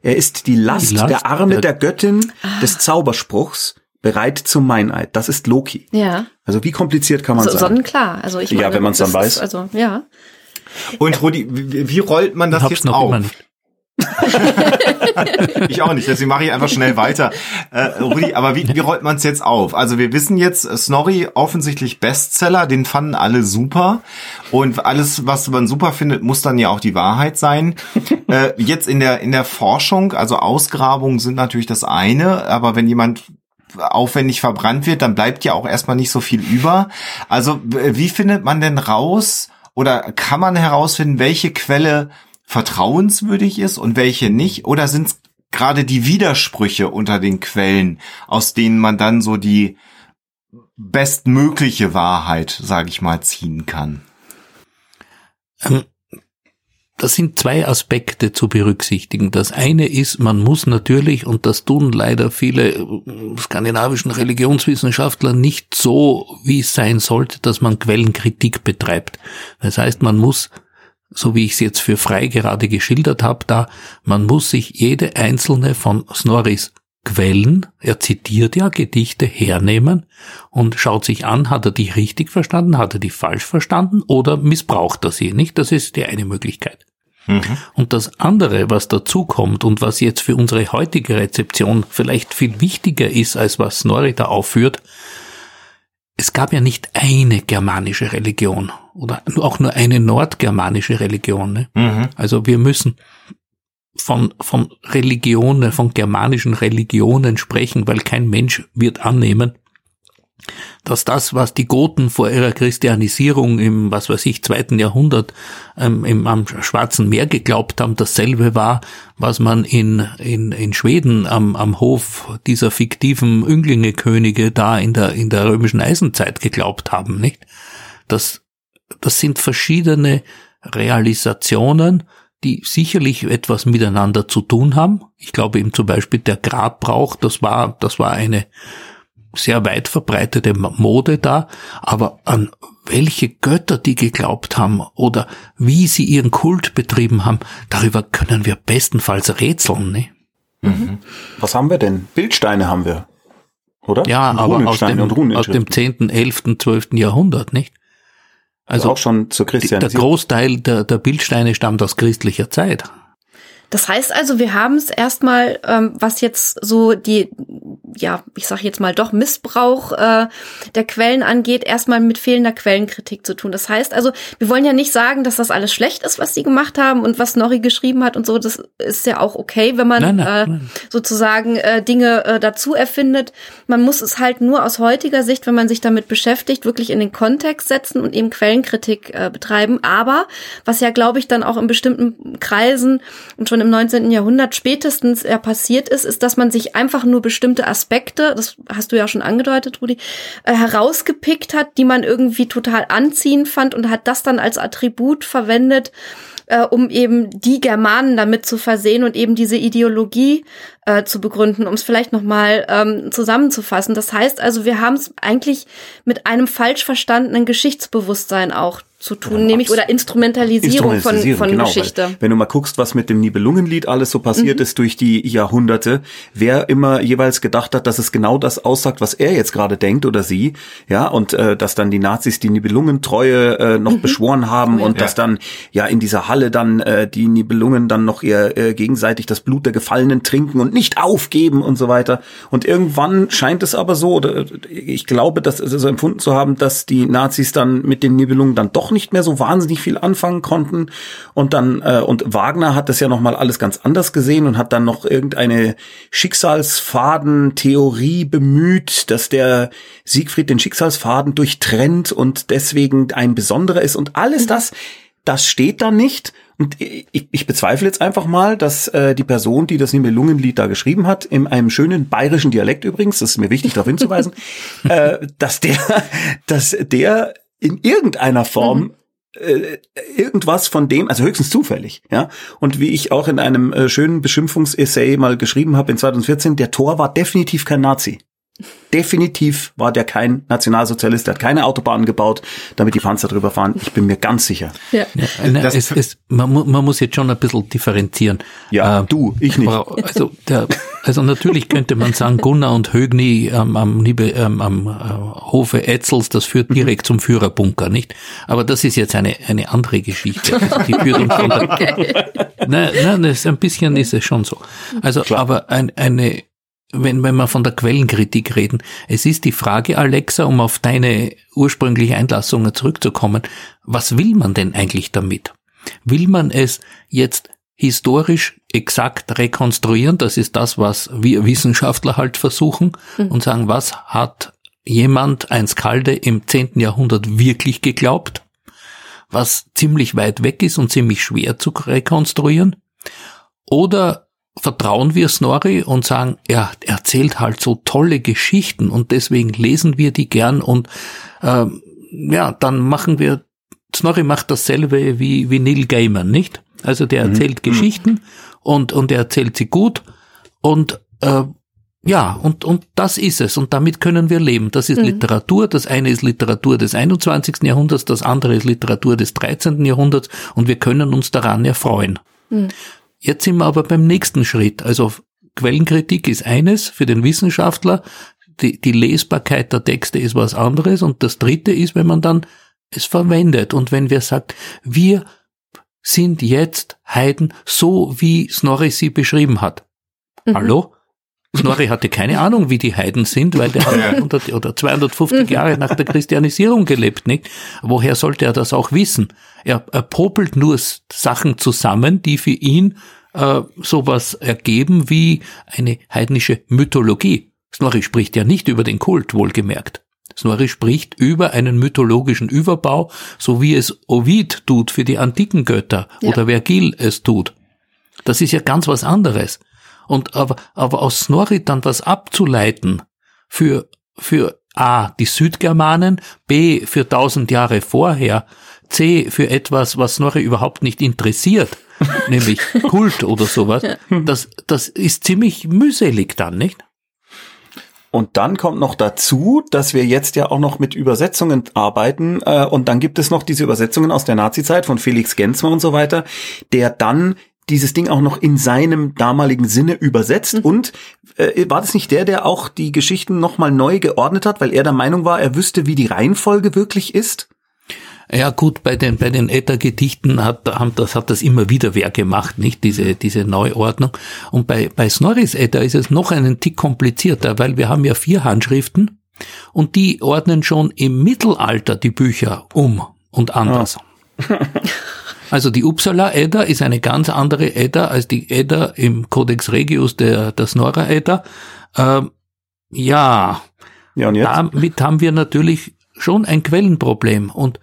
Er ist die Last, Die Last der Arme der- der Göttin des Zauberspruchs bereit zum Meineid. Das ist Loki. Ja, Also wie kompliziert kann man so, sein? sonnenklar. Also ich Ja, meine, wenn man's dann das weiß. Ist, also ja, Und Rudi, wie, wie rollt man das Hab's jetzt noch auf? Ich auch nicht, deswegen mache ich einfach schnell weiter. Äh, Rudi, aber wie, wie rollt man es jetzt auf? Also wir wissen jetzt, äh, Snorri offensichtlich Bestseller, den fanden alle super. Und alles, was man super findet, muss dann ja auch die Wahrheit sein. äh, jetzt in der, in der Forschung, also Ausgrabungen sind natürlich das eine, aber wenn jemand aufwendig verbrannt wird, dann bleibt ja auch erstmal nicht so viel über. Also wie findet man denn raus oder kann man herausfinden, welche Quelle vertrauenswürdig ist und welche nicht? Oder sind es gerade die Widersprüche unter den Quellen, aus denen man dann so die bestmögliche Wahrheit, sage ich mal, ziehen kann? Ähm, das sind zwei Aspekte zu berücksichtigen. Das eine ist, man muss natürlich, und das tun leider viele äh, skandinavischen Religionswissenschaftler nicht so, wie es sein sollte, dass man Quellenkritik betreibt. Das heißt, man muss, so wie ich es jetzt für frei gerade geschildert habe, da, man muss sich jede einzelne von Snorris Quellen, er zitiert ja Gedichte, hernehmen und schaut sich an, hat er die richtig verstanden, hat er die falsch verstanden oder missbraucht er sie nicht? Das ist die eine Möglichkeit. Und das andere, was dazu kommt und was jetzt für unsere heutige Rezeption vielleicht viel wichtiger ist, als was Snorri da aufführt, es gab ja nicht eine germanische Religion oder auch nur eine nordgermanische Religion. Ne? Mhm. Also wir müssen von, von Religionen, von germanischen Religionen sprechen, weil kein Mensch wird annehmen, dass das, was die Goten vor ihrer Christianisierung im, was weiß ich, zweiten Jahrhundert ähm, im, am Schwarzen Meer geglaubt haben, dasselbe war, was man in, in, in Schweden am, am Hof dieser fiktiven Ünglingekönige da in der, in der römischen Eisenzeit geglaubt haben, nicht? Das, das sind verschiedene Realisationen, die sicherlich etwas miteinander zu tun haben. Ich glaube eben zum Beispiel der Grabbrauch, das war, das war eine sehr weit verbreitete Mode da, aber an welche Götter die geglaubt haben oder wie sie ihren Kult betrieben haben, darüber können wir bestenfalls rätseln. Ne? Mhm. Was haben wir denn? Bildsteine haben wir, oder? Ja, aber aus dem, aus dem 10., 11., 12. Jahrhundert, nicht? Also, also auch schon zur Christianisierung. Der Großteil der, der Bildsteine stammt aus christlicher Zeit. Das heißt also, wir haben es erstmal, ähm, was jetzt so die, ja, ich sage jetzt mal doch Missbrauch äh, der Quellen angeht, erstmal mit fehlender Quellenkritik zu tun. Das heißt also, wir wollen ja nicht sagen, dass das alles schlecht ist, was sie gemacht haben und was Nori geschrieben hat und so. Das ist ja auch okay, wenn man nein, nein, äh, nein. sozusagen äh, Dinge äh, dazu erfindet. Man muss es halt nur aus heutiger Sicht, wenn man sich damit beschäftigt, wirklich in den Kontext setzen und eben Quellenkritik äh, betreiben. Aber was ja, glaube ich, dann auch in bestimmten Kreisen und schon schon im 19. Jahrhundert spätestens ja passiert ist, ist, dass man sich einfach nur bestimmte Aspekte, das hast du ja schon angedeutet, Rudi, äh, herausgepickt hat, die man irgendwie total anziehend fand und hat das dann als Attribut verwendet, äh, um eben die Germanen damit zu versehen und eben diese Ideologie äh, zu begründen, um es vielleicht nochmal ähm, zusammenzufassen. Das heißt also, wir haben es eigentlich mit einem falsch verstandenen Geschichtsbewusstsein auch zu tun, ja, nämlich oder Instrumentalisierung, Instrumentalisierung von, von genau, Geschichte. Wenn du mal guckst, was mit dem Nibelungenlied alles so passiert mhm. ist durch die Jahrhunderte, wer immer jeweils gedacht hat, dass es genau das aussagt, was er jetzt gerade denkt oder sie, ja, und äh, dass dann die Nazis die Nibelungentreue äh, noch mhm. beschworen haben oh, ja. und dass dann ja in dieser Halle dann äh, die Nibelungen dann noch ihr äh, gegenseitig das Blut der Gefallenen trinken und nicht aufgeben und so weiter. Und irgendwann scheint es aber so, oder ich glaube, das so empfunden zu haben, dass die Nazis dann mit den Nibelungen dann doch nicht mehr so wahnsinnig viel anfangen konnten. Und dann, äh, und Wagner hat das ja nochmal alles ganz anders gesehen und hat dann noch irgendeine Schicksalsfaden-Theorie bemüht, dass der Siegfried den Schicksalsfaden durchtrennt und deswegen ein besonderer ist. Und alles mhm. das, das steht da nicht. Und ich, ich bezweifle jetzt einfach mal, dass äh, die Person, die das Nibelungenlied da geschrieben hat, in einem schönen bayerischen Dialekt übrigens, das ist mir wichtig darauf hinzuweisen, äh, dass der, dass der in irgendeiner Form mhm äh, irgendwas von dem, also höchstens zufällig, ja. Und wie ich auch in einem äh, schönen Beschimpfungsessay mal geschrieben habe in 2014, der Tor war definitiv kein Nazi. Definitiv war der kein Nationalsozialist, der hat keine Autobahnen gebaut, damit die Panzer drüber fahren. Ich bin mir ganz sicher. Ja. ja ne, es, es, man, man, muss jetzt schon ein bisschen differenzieren. Ja, äh, du, ich nicht. Also, der, also natürlich könnte man sagen, Gunnar und Högni ähm, am, ähm, am äh, Hofe Etzels, das führt direkt zum Führerbunker, nicht? Aber das ist jetzt eine, eine andere Geschichte. Also die führt uns von der, okay. nein, nein, das ein bisschen ist es schon so. Also, Klar. aber ein, eine wenn, wenn wir von der Quellenkritik reden. Es ist die Frage, Alexa, um auf deine ursprüngliche Einlassungen zurückzukommen, was will man denn eigentlich damit? Will man es jetzt historisch exakt rekonstruieren? Das ist das, was wir Wissenschaftler halt versuchen mhm. und sagen, was hat jemand, ein Skalde im 10. Jahrhundert wirklich geglaubt? Was ziemlich weit weg ist und ziemlich schwer zu rekonstruieren? Oder vertrauen wir Snorri und sagen, er erzählt halt so tolle Geschichten und deswegen lesen wir die gern und äh, ja, dann machen wir, Snorri macht dasselbe wie, wie Neil Gaiman, nicht? Also der mhm. erzählt mhm. Geschichten und, und er erzählt sie gut und äh, ja, und, und das ist es. Und damit können wir leben. Das ist mhm. Literatur. Das eine ist Literatur des 21. Jahrhunderts, das andere ist Literatur des 13. Jahrhunderts und wir können uns daran erfreuen. Mhm. Jetzt sind wir aber beim nächsten Schritt. Also Quellenkritik ist eines für den Wissenschaftler, die, die Lesbarkeit der Texte ist was anderes und das dritte ist, wenn man dann es verwendet und wenn wir sagt, wir sind jetzt Heiden, so wie Snorri sie beschrieben hat. Mhm. Hallo? Snorri hatte keine Ahnung, wie die Heiden sind, weil der hat 100 oder 250 Jahre nach der Christianisierung gelebt, nicht? Woher sollte er das auch wissen? Er, er popelt nur Sachen zusammen, die für ihn äh, sowas ergeben wie eine heidnische Mythologie. Snorri spricht ja nicht über den Kult, wohlgemerkt. Snorri spricht über einen mythologischen Überbau, so wie es Ovid tut für die antiken Götter ja. oder Vergil es tut. Das ist ja ganz was anderes. Und aber, aber aus Snorri dann was abzuleiten für, für A, die Südgermanen, B, für tausend Jahre vorher, C, für etwas, was Snorri überhaupt nicht interessiert, nämlich Kult oder sowas, das, das ist ziemlich mühselig dann, nicht? Und dann kommt noch dazu, dass wir jetzt ja auch noch mit Übersetzungen arbeiten. Äh, und dann gibt es noch diese Übersetzungen aus der Nazizeit von Felix Gensmer und so weiter, der dann dieses Ding auch noch in seinem damaligen Sinne übersetzt. Mhm. Und äh, war das nicht der, der auch die Geschichten nochmal neu geordnet hat, weil er der Meinung war, er wüsste, wie die Reihenfolge wirklich ist? Ja gut, bei den bei den Edda-Gedichten hat haben das hat das immer wieder wer gemacht, nicht diese diese Neuordnung. Und bei bei Snorris Edda ist es noch einen Tick komplizierter, weil wir haben ja vier Handschriften und die ordnen schon im Mittelalter die Bücher um und anders. Oh. Also die Uppsala Edda ist eine ganz andere Edda als die Edda im Codex Regius der der Snorra Edda. Ähm, ja, ja und jetzt? damit haben wir natürlich schon ein Quellenproblem und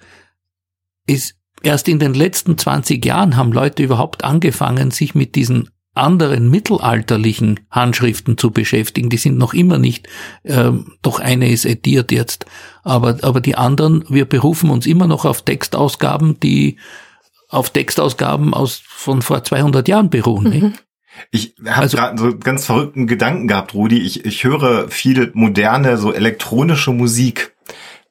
ist erst in den letzten 20 Jahren haben Leute überhaupt angefangen, sich mit diesen anderen mittelalterlichen Handschriften zu beschäftigen. Die sind noch immer nicht, ähm, doch eine ist ediert jetzt, aber, aber die anderen, wir berufen uns immer noch auf Textausgaben, die auf Textausgaben aus von vor 200 Jahren beruhen. Mhm. Ich habe also, gerade so ganz verrückten Gedanken gehabt, Rudi. Ich, ich höre viele moderne, so elektronische Musik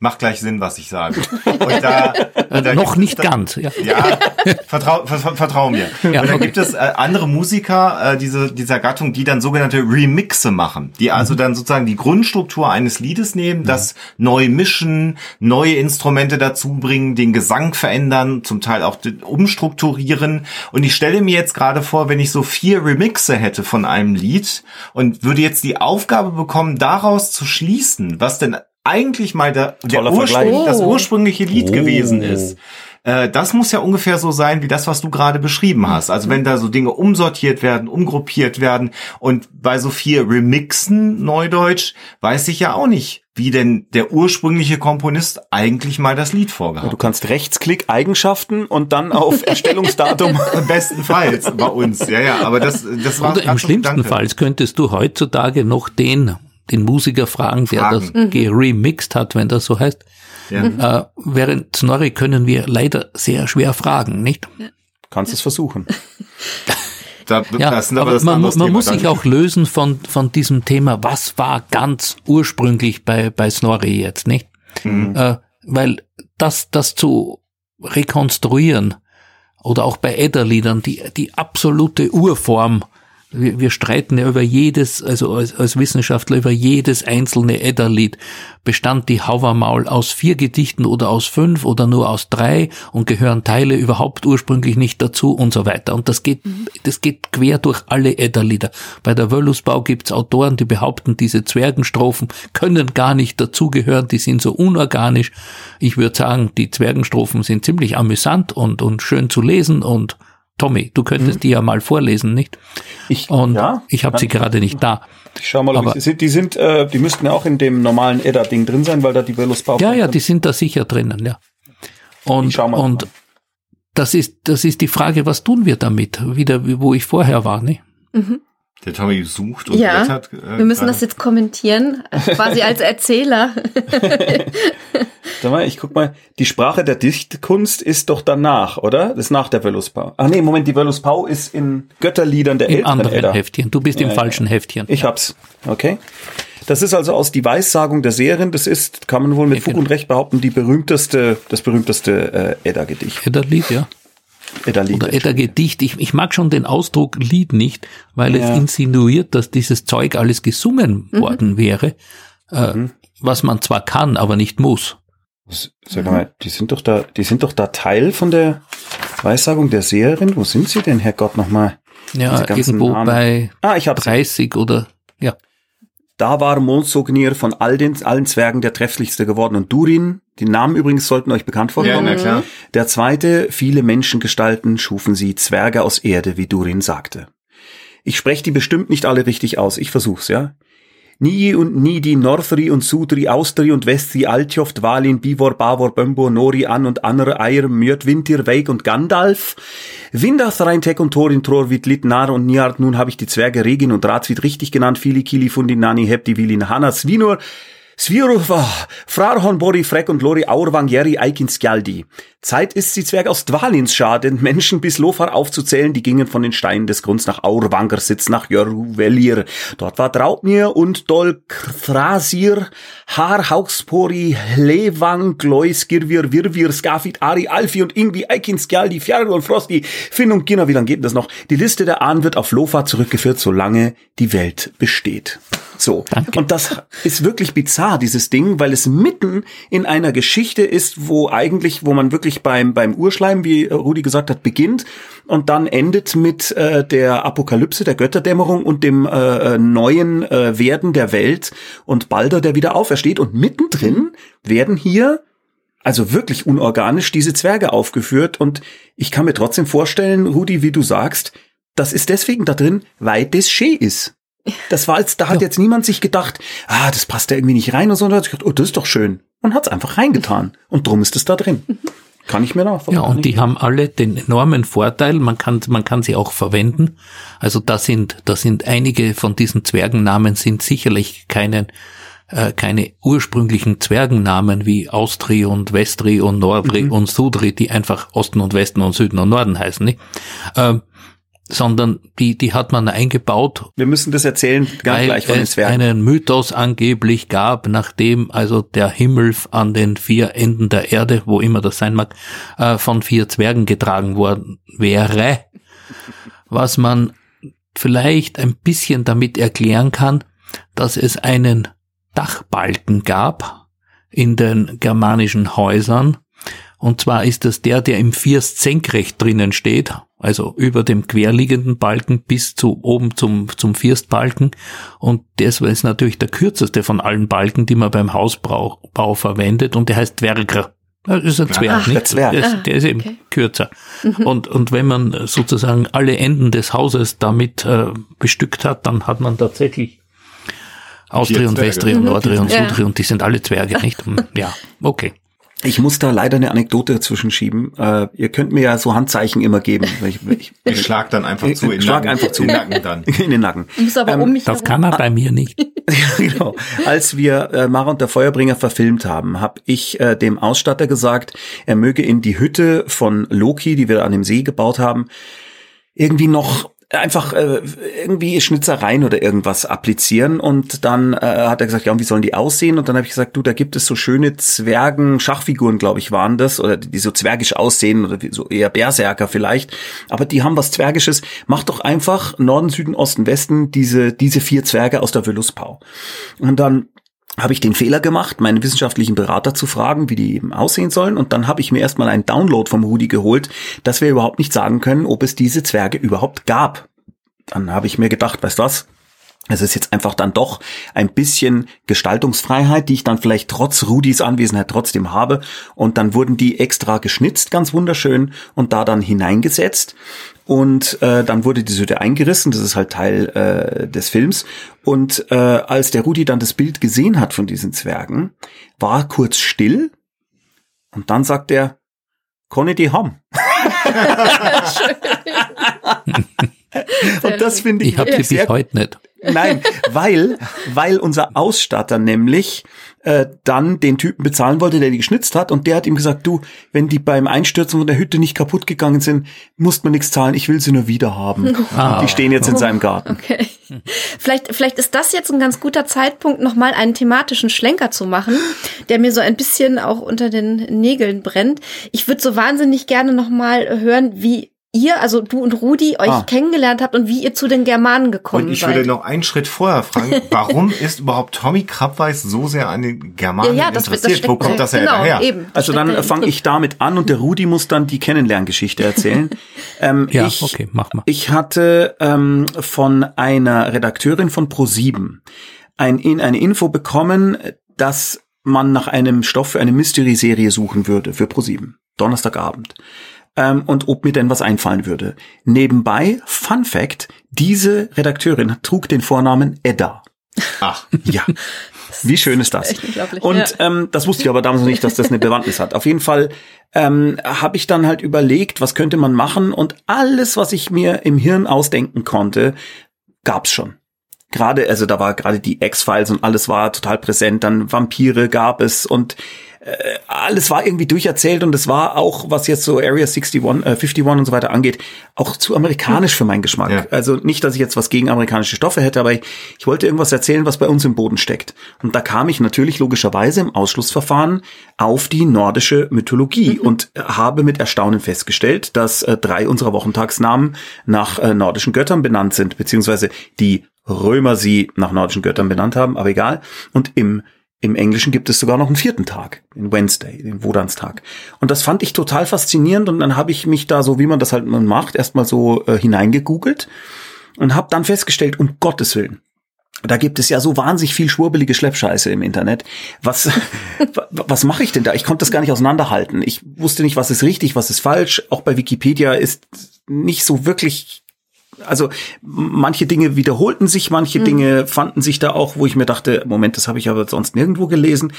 macht gleich Sinn, was ich sage. Und da, da noch nicht da, ganz. Ja, ja vertrau, ver, vertrau mir. Ja, und dann okay. gibt es äh, andere Musiker äh, diese, dieser Gattung, die dann sogenannte Remixe machen, die also mhm. dann sozusagen die Grundstruktur eines Liedes nehmen, mhm. das neu mischen, neue Instrumente dazu bringen, den Gesang verändern, zum Teil auch umstrukturieren. Und ich stelle mir jetzt gerade vor, wenn ich so vier Remixe hätte von einem Lied und würde jetzt die Aufgabe bekommen, daraus zu schließen, was denn eigentlich mal der, der Ursprung, das ursprüngliche Lied oh. gewesen ist. Äh, das muss ja ungefähr so sein wie das, was du gerade beschrieben hast. Also wenn da so Dinge umsortiert werden, umgruppiert werden und bei so viel Remixen, Neudeutsch, weiß ich ja auch nicht, wie denn der ursprüngliche Komponist eigentlich mal das Lied vorgehabt. Du kannst Rechtsklick Eigenschaften und dann auf Erstellungsdatum. Bestenfalls bei uns. Ja, ja, aber das, das war Oder im schlimmsten Fall könntest du heutzutage noch den den Musiker fragen, der fragen. das mhm. geremixed hat, wenn das so heißt. Ja. Äh, während Snorri können wir leider sehr schwer fragen, nicht? Kannst es versuchen. da, ja, aber, aber man, man Thema, muss sich auch lösen von, von diesem Thema, was war ganz ursprünglich bei, bei Snorri jetzt, nicht? Mhm. Äh, weil das, das zu rekonstruieren oder auch bei Edda-Liedern, die, die absolute Urform wir, wir streiten ja über jedes, also als, als Wissenschaftler über jedes einzelne Edda-Lied. Bestand die Hauermaul aus vier Gedichten oder aus fünf oder nur aus drei und gehören Teile überhaupt ursprünglich nicht dazu und so weiter. Und das geht, das geht quer durch alle Edda-Lieder. Bei der Wöllusbau gibt's Autoren, die behaupten, diese Zwergenstrophen können gar nicht dazugehören, die sind so unorganisch. Ich würde sagen, die Zwergenstrophen sind ziemlich amüsant und, und schön zu lesen und Tommy, du könntest hm. die ja mal vorlesen, nicht? Ich, und ja, ich habe sie gerade nicht da. Ich schau mal, ob ich, sind, die sind, äh, die müssten ja auch in dem normalen Edda-Ding drin sein, weil da die Velospau. Ja, ja, die sind da sicher drinnen, ja. Und, und das ist, das ist die Frage, was tun wir damit? Wieder, wo ich vorher war, ne? Mhm. Der Tommy sucht und ja, blättert. Äh, wir müssen das jetzt kommentieren, quasi als Erzähler. Sag mal, ich guck mal, die Sprache der Dichtkunst ist doch danach, oder? Das ist nach der Veluspau. Ach nee, Moment, die Veluspau ist in Götterliedern der Im anderen Edda. Heftchen. Du bist ja, im falschen Heftchen. Ich hab's. Okay. Das ist also aus die Weissagung der Serien. Das ist, kann man wohl mit Fug und Recht behaupten, die berühmteste, das berühmteste äh, Edda-Gedicht. Edda-Lied, ja. Edda-Lied. Oder Edda-Gedicht. Ich, ich mag schon den Ausdruck Lied nicht, weil ja. es insinuiert, dass dieses Zeug alles gesungen mhm. worden wäre, äh, mhm. was man zwar kann, aber nicht muss. Sag mal, die sind doch da, die sind doch da Teil von der Weissagung der Seherin. Wo sind sie denn, Herrgott, nochmal? Ja, irgendwo Namen. bei ah, ich 30 oder, ja. Da war Monsognir von all den, allen Zwergen der trefflichste geworden und Durin, die Namen übrigens sollten euch bekannt vorkommen. Ja, na klar. Der zweite, viele Menschengestalten schufen sie Zwerge aus Erde, wie Durin sagte. Ich spreche die bestimmt nicht alle richtig aus, ich versuch's, ja. Nie und nie die Northri und Sudri, Austri und Westri, Altjoft, Valin, Bivor, Bavor, Bömbo, Nori, An und Anre, Eier, Mjörd, Wintir, Veig und Gandalf. Windath, Reintek und Thorin, Trorwit, Lit, Nar und Niard, nun habe ich die Zwerge Regin und Ratswit richtig genannt, Fili, Kili, Fundi, Nani, Hepti, Vilin, Hanna, Svinur, Svirova, Frarhon Bori Freck und Lori Aurwang Jerry Eikinskjaldi. Zeit ist sie Zwerg aus Dwalinsschar, den Menschen bis Lofar aufzuzählen, die gingen von den Steinen des Grunds nach Aurwanger Sitz nach Jörvelir. Dort war Draupnir und Dol Thrasir, Har Hauchspori, Lewang, Glois, Girvir, Virvir, Skafit, Ari, Alfi und Ingvi, Eikinskjaldi, Fjarl und Frosti, Finn und Ginner, wie lange geht das noch? Die Liste der Ahnen wird auf Lofar zurückgeführt, solange die Welt besteht. So. Danke. Und das ist wirklich bizarr, dieses Ding, weil es mitten in einer Geschichte ist, wo eigentlich, wo man wirklich beim, beim Urschleim, wie Rudi gesagt hat, beginnt und dann endet mit äh, der Apokalypse, der Götterdämmerung und dem äh, äh, neuen äh, Werden der Welt und Balder, der wieder aufersteht. Und mittendrin werden hier also wirklich unorganisch diese Zwerge aufgeführt und ich kann mir trotzdem vorstellen, Rudi, wie du sagst, das ist deswegen da drin, weil das schön ist. Das war als, da hat jetzt niemand sich gedacht, ah, das passt da irgendwie nicht rein und so, und hat sich gedacht, oh, das ist doch schön. Und hat's einfach reingetan. Und drum ist es da drin. Kann ich mir da Ja, und die haben alle den enormen Vorteil, man kann, man kann sie auch verwenden. Also da sind, da sind einige von diesen Zwergennamen sind sicherlich keine, äh, keine ursprünglichen Zwergennamen wie Austri und Westri und Nordri und Sudri, die einfach Osten und Westen und Süden und Norden heißen, nicht? Ähm, sondern die, die hat man eingebaut, Wir müssen das erzählen, ganz weil gleich von den Zwergen. einen Mythos angeblich gab, nachdem also der Himmel an den vier Enden der Erde, wo immer das sein mag, äh, von vier Zwergen getragen worden wäre, was man vielleicht ein bisschen damit erklären kann, dass es einen Dachbalken gab in den germanischen Häusern, und zwar ist das der, der im First senkrecht drinnen steht, also über dem querliegenden Balken bis zu oben zum, zum Firstbalken. Und das ist natürlich der kürzeste von allen Balken, die man beim Hausbau Bau verwendet. Und der heißt Dwerger. Das ist ein Zwerg, Ach, nicht? der Zwerg. Der, ist, der ist eben okay. kürzer. Und, und wenn man sozusagen alle Enden des Hauses damit äh, bestückt hat, dann hat man tatsächlich Austri Vier und Zwerge. Westri und Nordri und Ja. Sudri und die sind alle Zwerge, nicht? Ja, okay. Ich muss da leider eine Anekdote dazwischen schieben. Äh, ihr könnt mir ja so Handzeichen immer geben. Ich, ich, Ich schlag dann einfach Ich zu. in den schlag Nacken- einfach zu. in den Nacken dann. in den Nacken. Du aber um mich Das herum- kann er bei mir nicht. Ja, genau. Als wir äh, Mara und der Feuerbringer verfilmt haben, habe ich äh, dem Ausstatter gesagt, er möge in die Hütte von Loki, die wir an dem See gebaut haben, irgendwie noch einfach äh, irgendwie Schnitzereien oder irgendwas applizieren und dann äh, hat er gesagt, ja, und wie sollen die aussehen? Und dann habe ich gesagt, du, da gibt es so schöne Zwergen, Schachfiguren, glaube ich, waren das, oder die so zwergisch aussehen oder wie- so eher Berserker vielleicht, aber die haben was Zwergisches. Mach doch einfach Norden, Süden, Osten, Westen diese diese vier Zwerge aus der Wülluspau. Und dann habe ich den Fehler gemacht, meinen wissenschaftlichen Berater zu fragen, wie die eben aussehen sollen. Und dann habe ich mir erstmal einen Download vom Rudi geholt, dass wir überhaupt nicht sagen können, ob es diese Zwerge überhaupt gab. Dann habe ich mir gedacht, weißt du was? Es ist jetzt einfach dann doch ein bisschen Gestaltungsfreiheit, die ich dann vielleicht trotz Rudis Anwesenheit trotzdem habe. Und dann wurden die extra geschnitzt, ganz wunderschön, und da dann hineingesetzt. Und äh, dann wurde die Hütte eingerissen, das ist halt Teil äh, des Films. Und äh, als der Rudi dann das Bild gesehen hat von diesen Zwergen, war er kurz still. Und dann sagt er, ich die haben? und das finde ich, Ich habe sie wirklich bis heute nicht. Nein, weil, weil unser Ausstatter nämlich äh, dann den Typen bezahlen wollte, der die geschnitzt hat, und der hat ihm gesagt, du, wenn die beim Einstürzen von der Hütte nicht kaputt gegangen sind, musst man nichts zahlen, ich will sie nur wieder haben. Ah. Die stehen jetzt in seinem Garten. Okay. Vielleicht, vielleicht ist das jetzt ein ganz guter Zeitpunkt, nochmal einen thematischen Schlenker zu machen, der mir so ein bisschen auch unter den Nägeln brennt. Ich würde so wahnsinnig gerne nochmal hören, wie ihr, also du und Rudi, euch Ah. kennengelernt habt und wie ihr zu den Germanen gekommen Und ich seid. würde noch einen Schritt vorher fragen, warum ist überhaupt Tommy Krabweis so sehr an den Germanen ja, ja, das, das interessiert? steckt Wo kommt das genau, her? Eben, das Also dann da fange ich damit an und der Rudi muss dann die Kennenlerngeschichte erzählen. ähm, Ja, ich, okay, mach mal. Ich hatte ähm, von einer Redakteurin von Pro7 ein, in, eine Info bekommen, dass man nach einem Stoff für eine Mystery-Serie suchen würde für Pro7. Donnerstagabend. Ähm, und ob mir denn was einfallen würde. Nebenbei, Fun Fact, diese Redakteurin trug den Vornamen Edda. Ach, Ja. Wie schön ist das? Und ja. ähm, das wusste ich aber damals noch nicht, dass das eine Bewandtnis hat. Auf jeden Fall ähm, habe ich dann halt überlegt, was könnte man machen und alles, was ich mir im Hirn ausdenken konnte, gab's schon. gerade, also da war gerade die X-Files und alles war total präsent, dann Vampire gab es und äh, alles war irgendwie durcherzählt und es war auch, was jetzt so Area 61, äh, 51 und so weiter angeht, auch zu amerikanisch für meinen Geschmack. Ja. Also nicht, dass ich jetzt was gegen amerikanische Stoffe hätte, aber ich, ich wollte irgendwas erzählen, was bei uns im Boden steckt. Und da kam ich natürlich logischerweise im Ausschlussverfahren auf die nordische Mythologie mhm. und habe mit Erstaunen festgestellt, dass äh, drei unserer Wochentagsnamen nach äh, nordischen Göttern benannt sind, beziehungsweise die Römer sie nach nordischen Göttern benannt haben, aber egal. Und im im Englischen gibt es sogar noch einen vierten Tag, den Wednesday, den Wodanstag. Und das fand ich total faszinierend und dann habe ich mich da so, wie man das halt macht, erstmal so äh, hineingegoogelt und habe dann festgestellt, um Gottes Willen, da gibt es ja so wahnsinnig viel schwurbelige Schleppscheiße im Internet. Was, was mache ich denn da? Ich konnte das gar nicht auseinanderhalten. Ich wusste nicht, was ist richtig, was ist falsch. Auch bei Wikipedia ist nicht so wirklich also manche Dinge wiederholten sich, manche mhm. Dinge fanden sich da auch, wo ich mir dachte, Moment, das habe ich aber sonst nirgendwo gelesen.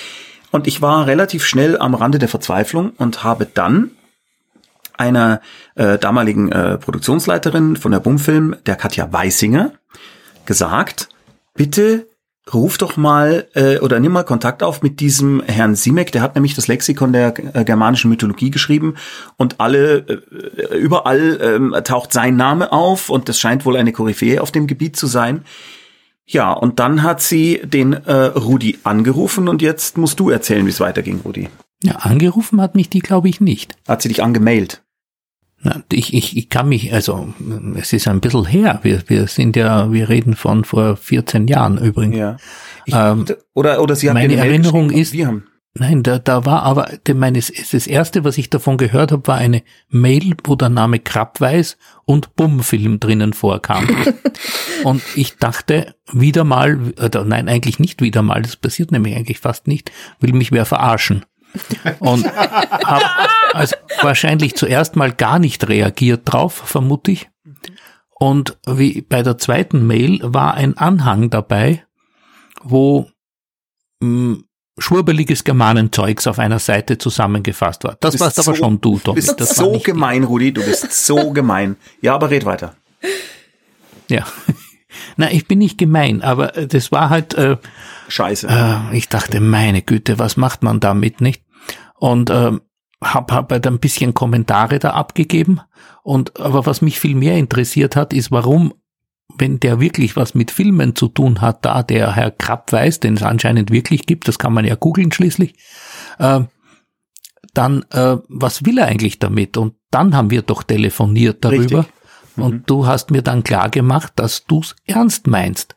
Und ich war relativ schnell am Rande der Verzweiflung und habe dann einer äh, damaligen äh, Produktionsleiterin von der Bumfilm, der Katja Weissinger, gesagt, bitte ruf doch mal äh, oder nimm mal Kontakt auf mit diesem Herrn Simek, der hat nämlich das Lexikon der äh, germanischen Mythologie geschrieben und alle äh, überall äh, taucht sein Name auf und das scheint wohl eine Koryphäe auf dem Gebiet zu sein. Ja, und dann hat sie den äh, Rudi angerufen und jetzt musst du erzählen, wie es weiterging, Rudi. Ja, angerufen hat mich die, glaube ich, nicht. Hat sie dich angemailt? Ich, ich, ich kann mich, also es ist ein bisschen her. Wir, wir sind ja, wir reden von vor 14 Jahren übrigens. Ja. Ich, ähm, oder, oder Sie haben meine Erinnerung ist, wir haben. Nein, da, da war aber meines, das erste, was ich davon gehört habe, war eine Mail, wo der Name Krabweis und Bummfilm drinnen vorkam. und ich dachte wieder mal, oder nein, eigentlich nicht wieder mal, das passiert nämlich eigentlich fast nicht, will mich wer verarschen und habe also wahrscheinlich zuerst mal gar nicht reagiert drauf, vermute ich. Und wie bei der zweiten Mail war ein Anhang dabei, wo mh, hm, schwurbeliges Germanenzeugs auf einer Seite zusammengefasst war. Das warst so, aber schon du, Tommy. Du bist so gemein, Rudi, du bist so gemein. Ja, aber red weiter. Ja. Na, ich bin nicht gemein, aber das war halt äh, Scheiße. Äh, ich dachte, meine Güte, was macht man damit, nicht? und äh, habe hab halt ein bisschen Kommentare da abgegeben. Und aber was mich viel mehr interessiert hat, ist, warum, wenn der wirklich was mit Filmen zu tun hat, da der Herr Krapp weiß, den es anscheinend wirklich gibt, das kann man ja googeln schließlich, äh, dann äh, was will er eigentlich damit? Und dann haben wir doch telefoniert darüber. Mhm. Und du hast mir dann klar gemacht, dass du's ernst meinst.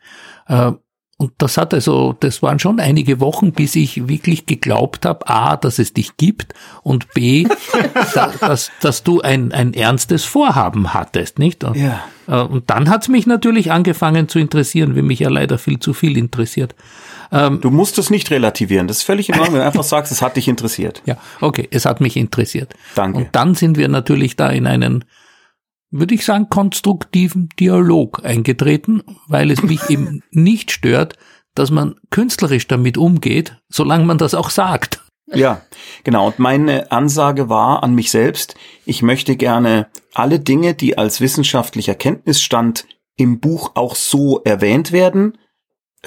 Äh, und das hat also, das waren schon einige Wochen, bis ich wirklich geglaubt habe, a, dass es dich gibt und b, da, dass, dass du ein, ein ernstes Vorhaben hattest, nicht? Und, ja. Äh, und dann hat's mich natürlich angefangen zu interessieren, wie mich ja leider viel zu viel interessiert. Ähm, du musst es nicht relativieren, das ist völlig in Ordnung, wenn du einfach sagst, es hat dich interessiert. Ja, okay, es hat mich interessiert. Danke. Und dann sind wir natürlich da in einen würde ich sagen, konstruktiven Dialog eingetreten, weil es mich eben nicht stört, dass man künstlerisch damit umgeht, solange man das auch sagt. Ja, genau. Und meine Ansage war an mich selbst, ich möchte gerne alle Dinge, die als wissenschaftlicher Kenntnisstand im Buch auch so erwähnt werden,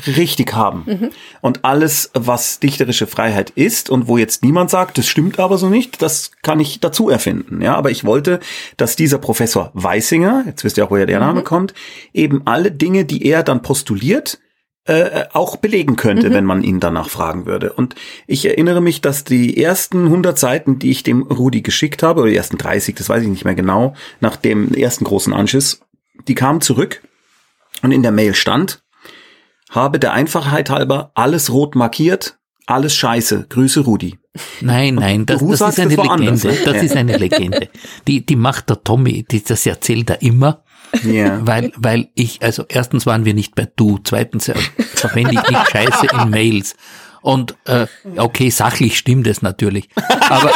richtig haben. Mhm. Und alles, was dichterische Freiheit ist und wo jetzt niemand sagt, das stimmt aber so nicht, das kann ich dazu erfinden. Ja, aber ich wollte, dass dieser Professor Weissinger, jetzt wisst ihr auch, woher der Name mhm. kommt, eben alle Dinge, die er dann postuliert, äh, auch belegen könnte, mhm. wenn man ihn danach fragen würde. Und ich erinnere mich, dass die ersten 100 Seiten, die ich dem Rudi geschickt habe, oder die ersten 30, das weiß ich nicht mehr genau, nach dem ersten großen Anschiss, die kamen zurück und in der Mail stand, habe der Einfachheit halber alles rot markiert, alles scheiße. Grüße Rudi. Nein, nein, das, das ist eine das Legende. Das ja. ist eine Legende. Die, die macht der Tommy, die, das erzählt er immer. Ja. Weil, weil ich, also erstens waren wir nicht bei du, zweitens äh, verwende ich nicht Scheiße in Mails. Und äh, okay, sachlich stimmt es natürlich. Aber,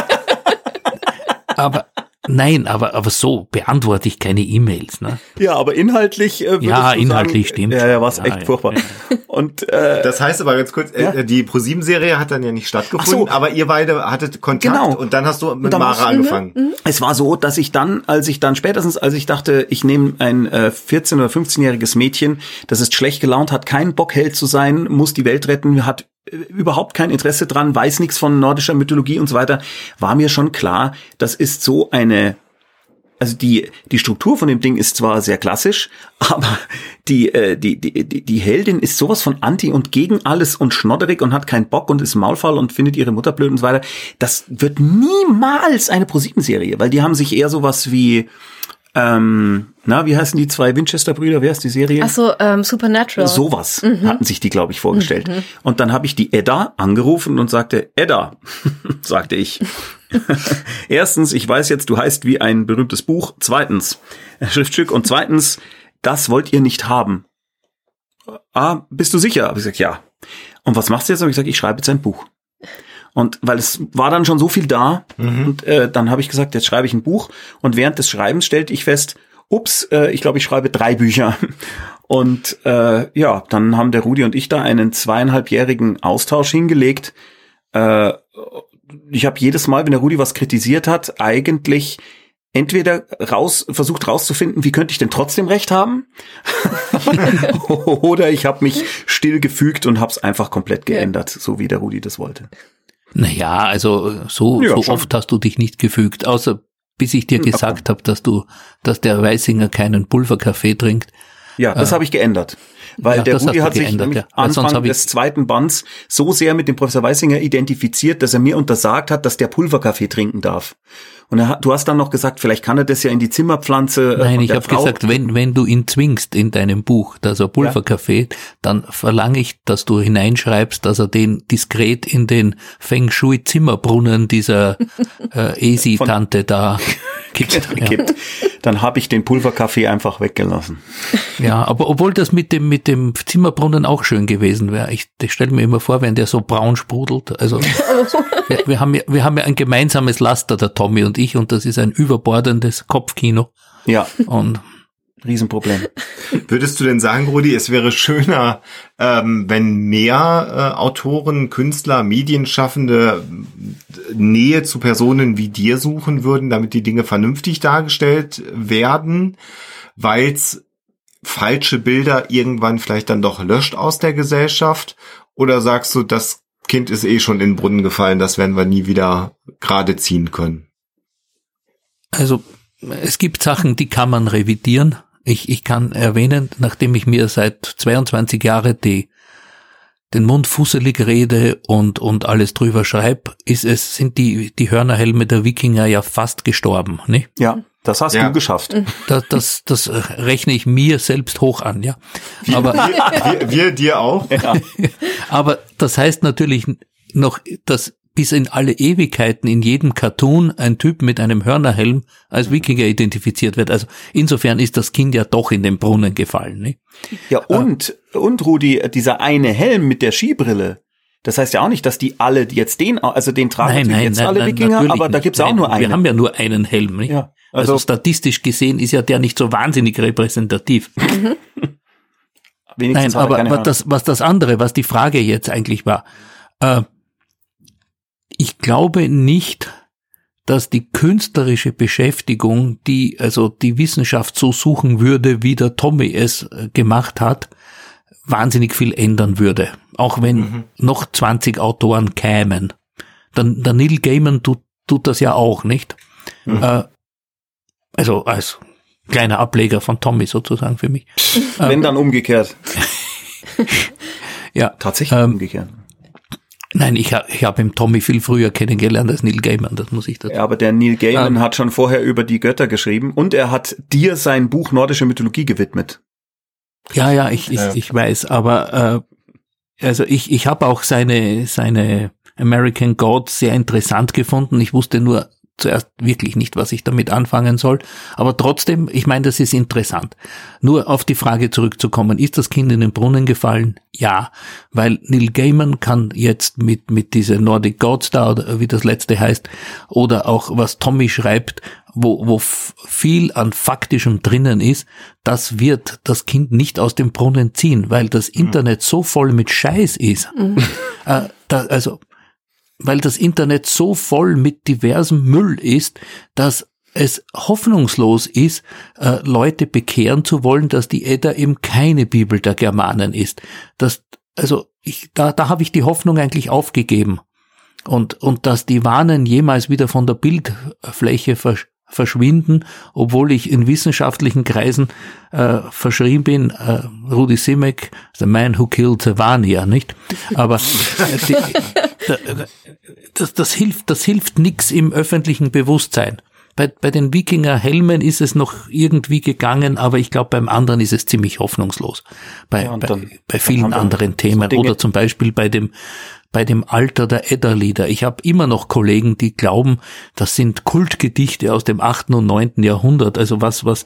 aber Nein, aber, aber so beantworte ich keine E-Mails. Ne? Ja, aber inhaltlich äh, Ja, du inhaltlich sagen, stimmt Ja, ja, war schon. echt Ja, ja, furchtbar. ja. Und äh, Das heißt aber ganz kurz, Ja? äh, die ProSieben-Serie hat dann ja nicht stattgefunden, so. aber ihr beide hattet Kontakt Genau. und dann hast du mit dann Mara war's- mhm, angefangen. Es war so, dass ich dann, als ich dann spätestens, als ich dachte, ich nehme ein äh, 14- oder 15-jähriges Mädchen, das ist schlecht gelaunt, hat keinen Bock, Held zu sein, muss die Welt retten, hat überhaupt kein Interesse dran, weiß nichts von nordischer Mythologie und so weiter, war mir schon klar, das ist so eine also die die Struktur von dem Ding ist zwar sehr klassisch, aber die äh, die die die die Heldin ist sowas von anti und gegen alles und schnodderig und hat keinen Bock und ist Maulfall und findet ihre Mutter blöd und so weiter. Das wird niemals eine ProSieben Serie, weil die haben sich eher sowas wie ähm, na, wie heißen die zwei Winchester-Brüder? Wer ist die Serie? Ach so, ähm, Supernatural. Sowas hatten sich die, glaube ich, vorgestellt. Und dann habe ich die Edda angerufen und sagte, Edda, sagte ich. Erstens, ich weiß jetzt, du heißt wie ein berühmtes Buch. Zweitens, ein Schriftstück. Und zweitens, das wollt ihr nicht haben. Ah, bist du sicher? Habe ich gesagt, ja. Und was machst du jetzt? Habe ich gesagt, ich schreibe jetzt ein Buch. Und weil es war dann schon so viel da, und äh, dann habe ich gesagt, jetzt schreibe ich ein Buch. Und während des Schreibens stellte ich fest, ups, äh, ich glaube, ich schreibe drei Bücher. Und äh, ja, dann haben der Rudi und ich da einen zweieinhalbjährigen Austausch hingelegt. Äh, ich habe jedes Mal, wenn der Rudi was kritisiert hat, eigentlich entweder raus versucht rauszufinden, wie könnte ich denn trotzdem recht haben, oder ich habe mich still gefügt und habe es einfach komplett geändert, so wie der Rudi das wollte. Naja, also so, Ja, so schon. oft hast du dich nicht gefügt, außer bis ich dir Hm, gesagt habe, dass du, dass der Weißinger keinen Pulverkaffee trinkt. Ja, das habe ich geändert. Weil Ja, der Rudi hat sich geändert, ja. Anfang des zweiten Bands so sehr mit dem Professor Weissinger identifiziert, dass er mir untersagt hat, dass der Pulverkaffee trinken darf. Und er du hast dann noch gesagt, vielleicht kann er das ja in die Zimmerpflanze. äh, Nein, ich habe gesagt, wenn, wenn du ihn zwingst in deinem Buch, dass er Pulverkaffee, dann verlange ich, dass du hineinschreibst, dass er den diskret in den Feng Shui Zimmerbrunnen dieser äh, Esi-Tante da kippt. Ja. gekippt. Dann habe ich den Pulverkaffee einfach weggelassen. ja, aber obwohl das mit dem, mit dem Zimmerbrunnen auch schön gewesen wäre. Ich, ich stelle mir immer vor, wenn der so braun sprudelt. Also wir, wir, haben ja, wir haben ja ein gemeinsames Laster, der Tommy und ich, und das ist ein überbordendes Kopfkino. Ja, Und Riesenproblem. Würdest du denn sagen, Rudi, es wäre schöner, ähm, wenn mehr äh, Autoren, Künstler, Medienschaffende äh, Nähe zu Personen wie dir suchen würden, damit die Dinge vernünftig dargestellt werden, weil's falsche Bilder irgendwann vielleicht dann doch löscht aus der Gesellschaft? Oder sagst du, das Kind ist eh schon in den Brunnen gefallen, das werden wir nie wieder gerade ziehen können? Also es gibt Sachen, die kann man revidieren. Ich, ich kann erwähnen, nachdem ich mir seit 22 Jahren die, den Mund fusselig rede und, und alles drüber schreibe, ist es, sind die, die Hörnerhelme der Wikinger ja fast gestorben. Nicht? Ja, das hast Ja. du geschafft. Das, das, das rechne ich mir selbst hoch an, ja. Aber, Wir, wir dir auch? aber das heißt natürlich noch, dass bis in alle Ewigkeiten in jedem Cartoon ein Typ mit einem Hörnerhelm als Wikinger identifiziert wird. Also insofern ist das Kind ja doch in den Brunnen gefallen. Nicht? Ja, und, und Rudi, dieser eine Helm mit der Skibrille, das heißt ja auch nicht, dass die alle jetzt den, also den tragen Nein, nein, jetzt nein, alle nein, Wikinger, aber da nicht. gibt's auch nur einen. Wir haben ja nur einen Helm. Nicht? Ja, also, also- statistisch gesehen ist ja der nicht so wahnsinnig repräsentativ. Wenigstens Nein, er aber was das, was das andere, was die Frage jetzt eigentlich war, äh, ich glaube nicht, dass die künstlerische Beschäftigung, die also die Wissenschaft so suchen würde, wie der Tommy es äh, gemacht hat, wahnsinnig viel ändern würde. Auch wenn noch 20 Autoren kämen. Dann der Neil Gaiman tut, tut das ja auch, nicht? Äh, also als kleiner Ableger von Tommy sozusagen für mich. Wenn dann umgekehrt. Ja, Tatsächlich Ähm, umgekehrt. Nein, ich, ha- ich habe im Tommy viel früher kennengelernt als Neil Gaiman, das muss ich dazu. Ja, aber der Neil Gaiman Ähm. hat schon vorher über die Götter geschrieben und er hat dir sein Buch Nordische Mythologie gewidmet. Ja, ja, ich, ich, Ja. ich weiß, aber äh, also ich, ich habe auch seine, seine American Gods sehr interessant gefunden. Ich wusste nur zuerst wirklich nicht, was ich damit anfangen soll. Aber trotzdem, ich meine, das ist interessant. Nur auf die Frage zurückzukommen, ist das Kind in den Brunnen gefallen? Ja, weil Neil Gaiman kann jetzt mit, mit dieser Nordic Gods da, oder wie das letzte heißt, oder auch was Tommy schreibt, wo, wo viel an faktischem drinnen ist, das wird das Kind nicht aus dem Brunnen ziehen, weil das. Internet so voll mit Scheiß ist. Mhm. Äh, da, also, weil das Internet so voll mit diversem Müll ist, dass es hoffnungslos ist, äh, Leute bekehren zu wollen, dass die Edda eben keine Bibel der Germanen ist. Das, also ich, da, da habe ich die Hoffnung eigentlich aufgegeben. Und, und dass die Warnen jemals wieder von der Bildfläche versch verschwinden, obwohl ich in wissenschaftlichen Kreisen äh, verschrien bin, äh, Rudi Simek, the man who killed Vania, nicht? Aber äh, die, das, das hilft, das hilft nix im öffentlichen Bewusstsein. Bei, bei den Wikinger Helmen ist es noch irgendwie gegangen, aber ich glaube, beim anderen ist es ziemlich hoffnungslos. Bei, ja, dann, bei, bei vielen anderen Themen. So Oder zum Beispiel bei dem bei dem Alter der Edda-Lieder. Ich habe immer noch Kollegen, die glauben, das sind Kultgedichte aus dem achten und neunten Jahrhundert. Also was, was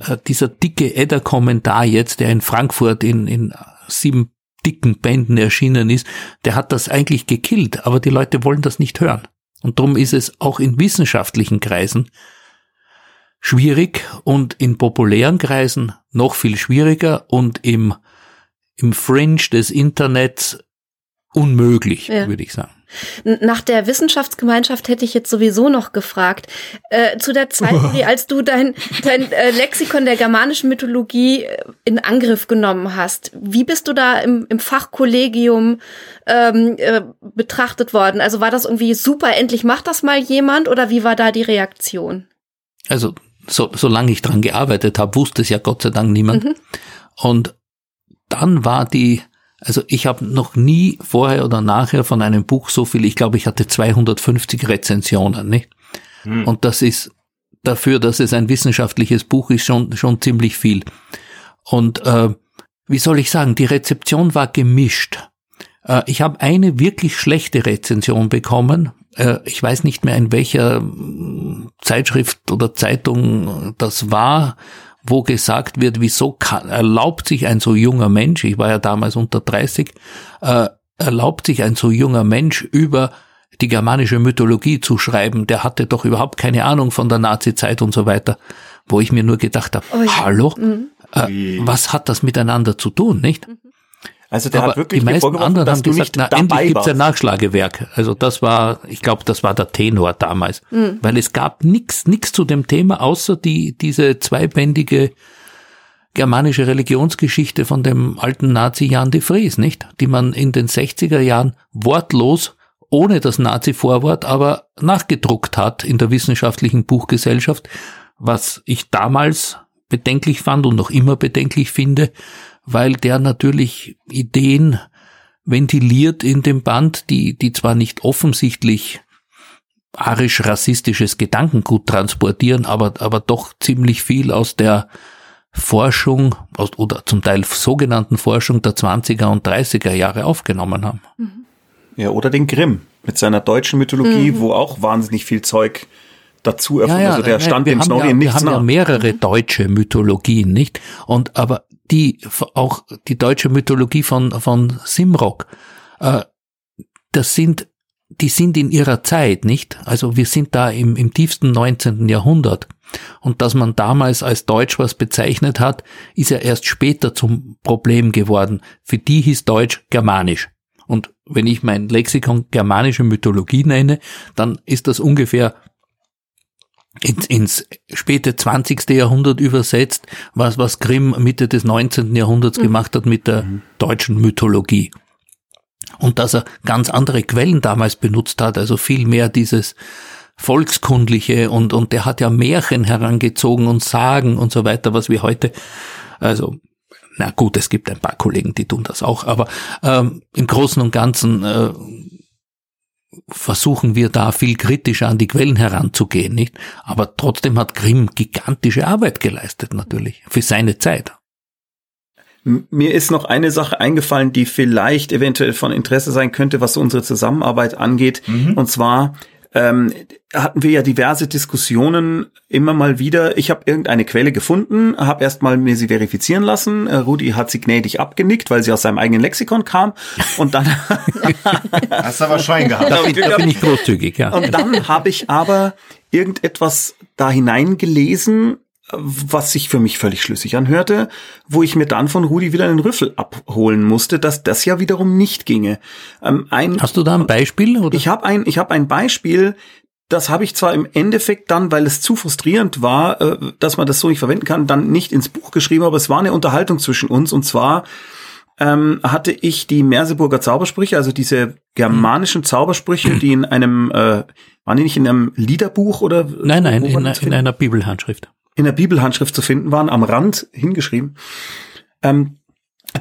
äh, dieser dicke Edda-Kommentar jetzt, der in Frankfurt in, in sieben dicken Bänden erschienen ist, der hat das eigentlich gekillt, aber die Leute wollen das nicht hören. Und darum ist es auch in wissenschaftlichen Kreisen schwierig und in populären Kreisen noch viel schwieriger und im, im Fringe des Internets unmöglich, ja. würde ich sagen. Nach der Wissenschaftsgemeinschaft hätte ich jetzt sowieso noch gefragt. Äh, zu der Zeit, oh. als du dein, dein äh, Lexikon der germanischen Mythologie äh, in Angriff genommen hast, wie bist du da im, im Fachkollegium ähm, äh, betrachtet worden? Also war das irgendwie super, endlich macht das mal jemand oder wie war da die Reaktion? Also so, solange ich dran gearbeitet habe, wusste es ja Gott sei Dank niemand. Mhm. Und dann war die also ich habe noch nie vorher oder nachher von einem Buch so viel, ich glaube, ich hatte 250 Rezensionen, nicht? Hm. Und das ist dafür, dass es ein wissenschaftliches Buch ist, schon, schon ziemlich viel. Und äh, wie soll ich sagen, die Rezeption war gemischt. Äh, ich habe eine wirklich schlechte Rezension bekommen. Äh, ich weiß nicht mehr, in welcher hm, Zeitschrift oder Zeitung das war wo gesagt wird, wieso kann, erlaubt sich ein so junger Mensch, ich war ja damals unter 30, äh, erlaubt sich ein so junger Mensch über die germanische Mythologie zu schreiben, der hatte doch überhaupt keine Ahnung von der Nazi-Zeit und so weiter, wo ich mir nur gedacht habe, oh ja. hallo, mhm. äh, was hat das miteinander zu tun, nicht? Mhm. Also der Aber hat wirklich die meisten anderen haben gesagt, na endlich gibt's ein Nachschlagewerk. Also das war, ich glaube, das war der Tenor damals, mhm. weil es gab nix, nix zu dem Thema außer die diese zweibändige germanische Religionsgeschichte von dem alten Nazi Jan de Vries, nicht? Die man in den 60er Jahren wortlos ohne das Nazi-Vorwort aber nachgedruckt hat in der wissenschaftlichen Buchgesellschaft, was ich damals bedenklich fand und noch immer bedenklich finde, weil der natürlich Ideen ventiliert in dem Band, die, die zwar nicht offensichtlich arisch-rassistisches Gedankengut transportieren, aber, aber doch ziemlich viel aus der Forschung aus, oder zum Teil sogenannten Forschung der 20er und 30er Jahre aufgenommen haben. Ja, oder den Grimm mit seiner deutschen Mythologie, mhm. wo auch wahnsinnig viel Zeug dazu erfunden. Ja, ja, also der stand dem Snorri ja, nichts Wir haben nach. ja mehrere deutsche Mythologien, nicht? Und aber die auch die deutsche Mythologie von von Simrock, äh, das sind die sind in ihrer Zeit, nicht? Also wir sind da im, im tiefsten 19. Jahrhundert. Und dass man damals als Deutsch was bezeichnet hat, ist ja erst später zum Problem geworden. Für die hieß Deutsch Germanisch. Und wenn ich mein Lexikon germanische Mythologie nenne, dann ist das ungefähr ins, ins späte 20. Jahrhundert übersetzt, was, was Grimm Mitte des 19. Jahrhunderts mhm. gemacht hat mit der mhm. deutschen Mythologie. Und dass er ganz andere Quellen damals benutzt hat, also viel mehr dieses Volkskundliche und, und der hat ja Märchen herangezogen und Sagen und so weiter, was wir heute, also na gut, es gibt ein paar Kollegen, die tun das auch, aber ähm, im Großen und Ganzen äh, versuchen wir da viel kritischer an die Quellen heranzugehen, nicht? Aber trotzdem hat Grimm gigantische Arbeit geleistet, natürlich, für seine Zeit. Mir ist noch eine Sache eingefallen, die vielleicht eventuell von Interesse sein könnte, was unsere Zusammenarbeit angeht. Mhm. Und zwar ähm, hatten wir ja diverse Diskussionen immer mal wieder. Ich habe irgendeine Quelle gefunden, habe erstmal mir sie verifizieren lassen. Äh, Rudi hat sie gnädig abgenickt, weil sie aus seinem eigenen Lexikon kam. Und dann Hast du aber Schwein gehabt. Da bin, da bin ich großzügig, ja. und dann habe ich aber irgendetwas da hineingelesen, was sich für mich völlig schlüssig anhörte, wo ich mir dann von Rudi wieder einen Rüffel abholen musste, dass das ja wiederum nicht ginge. Ähm, ein, Hast du da ein Beispiel? Oder? ich habe ein, ich habe ein Beispiel, das habe ich zwar im Endeffekt dann, weil es zu frustrierend war, äh, dass man das so nicht verwenden kann, dann nicht ins Buch geschrieben, aber es war eine Unterhaltung zwischen uns und zwar ähm, hatte ich die Merseburger Zaubersprüche, also diese germanischen Zaubersprüche, die in einem, äh, waren die nicht in einem Liederbuch oder? nein, nein, in, in einer Bibelhandschrift. In der Bibelhandschrift zu finden waren, am Rand hingeschrieben. Ähm,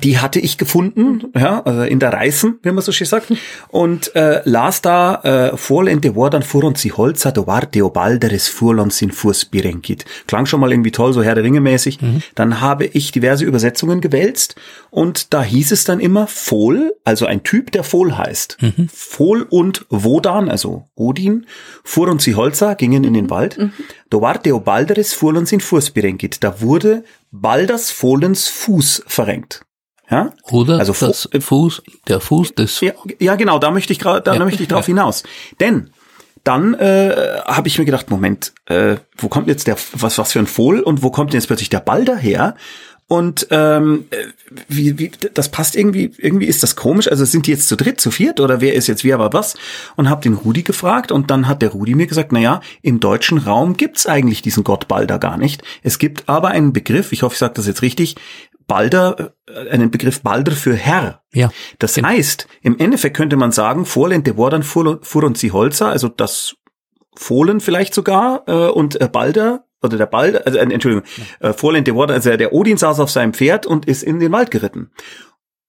die hatte ich gefunden, ja, also in der Reißen, wie man so schön sagt, und äh, las da äh, Vorlente Wordan furon si holza dovar Deobalderes furlon sin furs birenkit. Klang schon mal irgendwie toll, so Herr der Ringe mäßig. Dann habe ich diverse Übersetzungen gewälzt und da hieß es dann immer Fol, also ein Typ, der Fol heißt. Fol und Wodan, also Odin, furon si holza, gingen in den Wald. Dovar Deobalderes furlon sin furs birenkit. Da wurde Balders Fohlens Fuß verrenkt. Ja? Oder Also das Fu- Fuß, der Fuß des Ja, ja genau, da möchte ich gerade, da Ja, möchte ich drauf hinaus. Denn dann äh, habe ich mir gedacht, Moment, äh, wo kommt jetzt der, was, was für ein Fohl und wo kommt denn jetzt plötzlich der Ball daher? Und ähm, äh, wie, wie, das passt irgendwie, irgendwie ist das komisch. Also sind die jetzt zu dritt, zu viert oder wer ist jetzt wer, aber was? Und habe den Rudi gefragt und dann hat der Rudi mir gesagt, na ja, im deutschen Raum gibt's eigentlich diesen Gott Balder gar nicht. Es gibt aber einen Begriff, ich hoffe, ich sage das jetzt richtig, Balder, äh, einen Begriff Balder für Herr. Ja. Das heißt, im Endeffekt könnte man sagen, Vorlente Wordan fuhren sie Holzer, also das Fohlen vielleicht sogar äh, und äh, Balder oder der Balder, also äh, Entschuldigung, äh, Vorlente Wordan, also der Odin saß auf seinem Pferd und ist in den Wald geritten.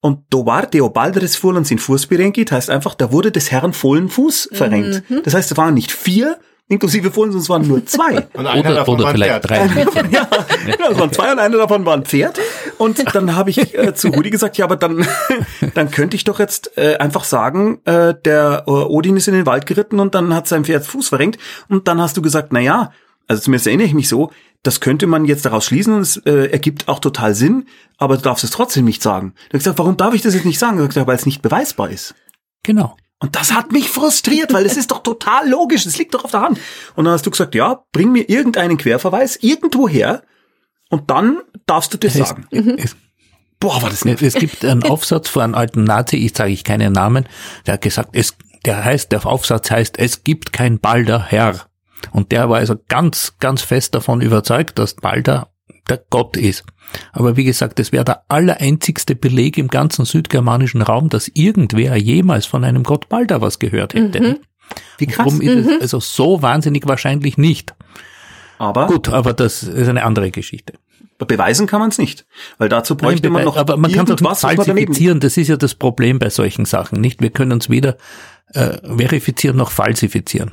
Und Dovar Deobalderes Fohlen sin Fußberenkit heißt einfach, da wurde des Herrn Fohlen Fuß verrenkt. Das heißt, es waren nicht vier inklusive Fohlen, sondern es waren nur zwei. Und einer Oder, davon oder war ein vielleicht Pferd. drei. ja, genau, es waren zwei und einer davon war ein Pferd. Und dann habe ich äh, zu Rudi gesagt, ja, aber dann, dann könnte ich doch jetzt äh, einfach sagen, äh, der äh, Odin ist in den Wald geritten und dann hat sein Pferd Fuß verrenkt. Und dann hast du gesagt, na ja, also zumindest erinnere ich mich so, das könnte man jetzt daraus schließen und es äh, ergibt auch total Sinn, aber du darfst es trotzdem nicht sagen. Du hast gesagt, warum darf ich das jetzt nicht sagen? Du hast gesagt, weil es nicht beweisbar ist. Genau. Und das hat mich frustriert, weil es ist doch total logisch, es liegt doch auf der Hand. Und dann hast du gesagt, ja, bring mir irgendeinen Querverweis irgendwo her und dann darfst du das Es, sagen. es, Boah, war das nicht. es gibt einen Aufsatz von einem alten Nazi, ich sage ich keinen Namen, der hat gesagt, es, der heißt, der Aufsatz heißt, es gibt kein Balder Herr. Und der war also ganz, ganz fest davon überzeugt, dass Balder der Gott ist. Aber wie gesagt, es wäre der allereinzigste Beleg im ganzen südgermanischen Raum, dass irgendwer jemals von einem Gott Balder was gehört hätte. Wie krass. Warum ist es also so wahnsinnig wahrscheinlich nicht? Aber Gut, aber das ist eine andere Geschichte. beweisen kann man es nicht, weil dazu bräuchte Nein, man noch aber man kann doch nicht falsifizieren. Das ist ja das Problem bei solchen Sachen, nicht? Wir können uns weder äh, verifizieren noch falsifizieren.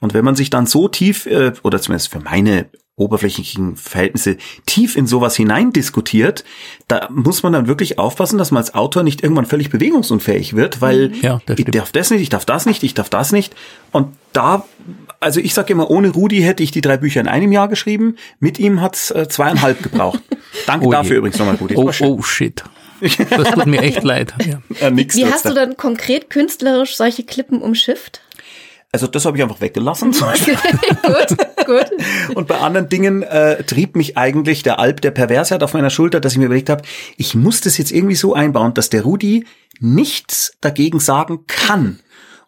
Und wenn man sich dann so tief, äh, oder zumindest für meine oberflächlichen Verhältnisse, tief in sowas hinein diskutiert, da muss man dann wirklich aufpassen, dass man als Autor nicht irgendwann völlig bewegungsunfähig wird, weil Ja, das ich darf das nicht, ich darf das nicht, ich darf das nicht. Und da, also ich sage immer, ohne Rudi hätte ich die drei Bücher in einem Jahr geschrieben, mit ihm hat's äh, zweieinhalb gebraucht. Danke Oh je. dafür übrigens nochmal, Rudi. Oh, oh shit. Das tut mir echt leid. Ja. Nix Wie hast du da. dann konkret künstlerisch solche Klippen umschifft? Also das habe ich einfach weggelassen. zum Beispiel. gut, gut. Und bei anderen Dingen äh, trieb mich eigentlich der Alp der Perversheit auf meiner Schulter, dass ich mir überlegt habe, ich muss das jetzt irgendwie so einbauen, dass der Rudi nichts dagegen sagen kann.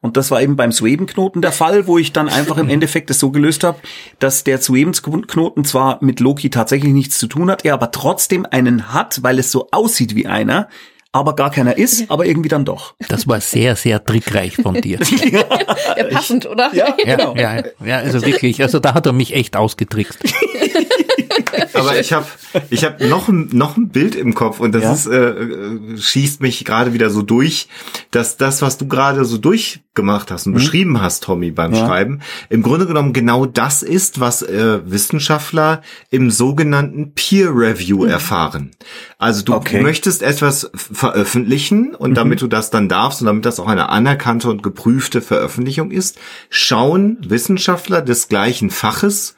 Und das war eben beim Suebenknoten der Fall, wo ich dann einfach im Endeffekt es so gelöst habe, dass der Suebenknoten zwar mit Loki tatsächlich nichts zu tun hat, er aber trotzdem einen hat, weil es so aussieht wie einer, aber gar keiner ist, aber irgendwie dann doch. Das war sehr, sehr trickreich von dir. Ja, passend, oder? Ja, Ja, genau. ja, ja, also wirklich, also da hat er mich echt ausgetrickst. Aber ich habe ich hab noch, ein, noch ein Bild im Kopf und das Ja? ist, äh, äh, schießt mich gerade wieder so durch, dass das, was du gerade so durchgemacht hast und beschrieben hast, Tommy, beim Mhm. Ja. Schreiben, im Grunde genommen genau das ist, was äh, Wissenschaftler im sogenannten Peer Review erfahren. Also du Okay. möchtest etwas veröffentlichen und damit du das dann darfst und damit das auch eine anerkannte und geprüfte Veröffentlichung ist, schauen Wissenschaftler des gleichen Faches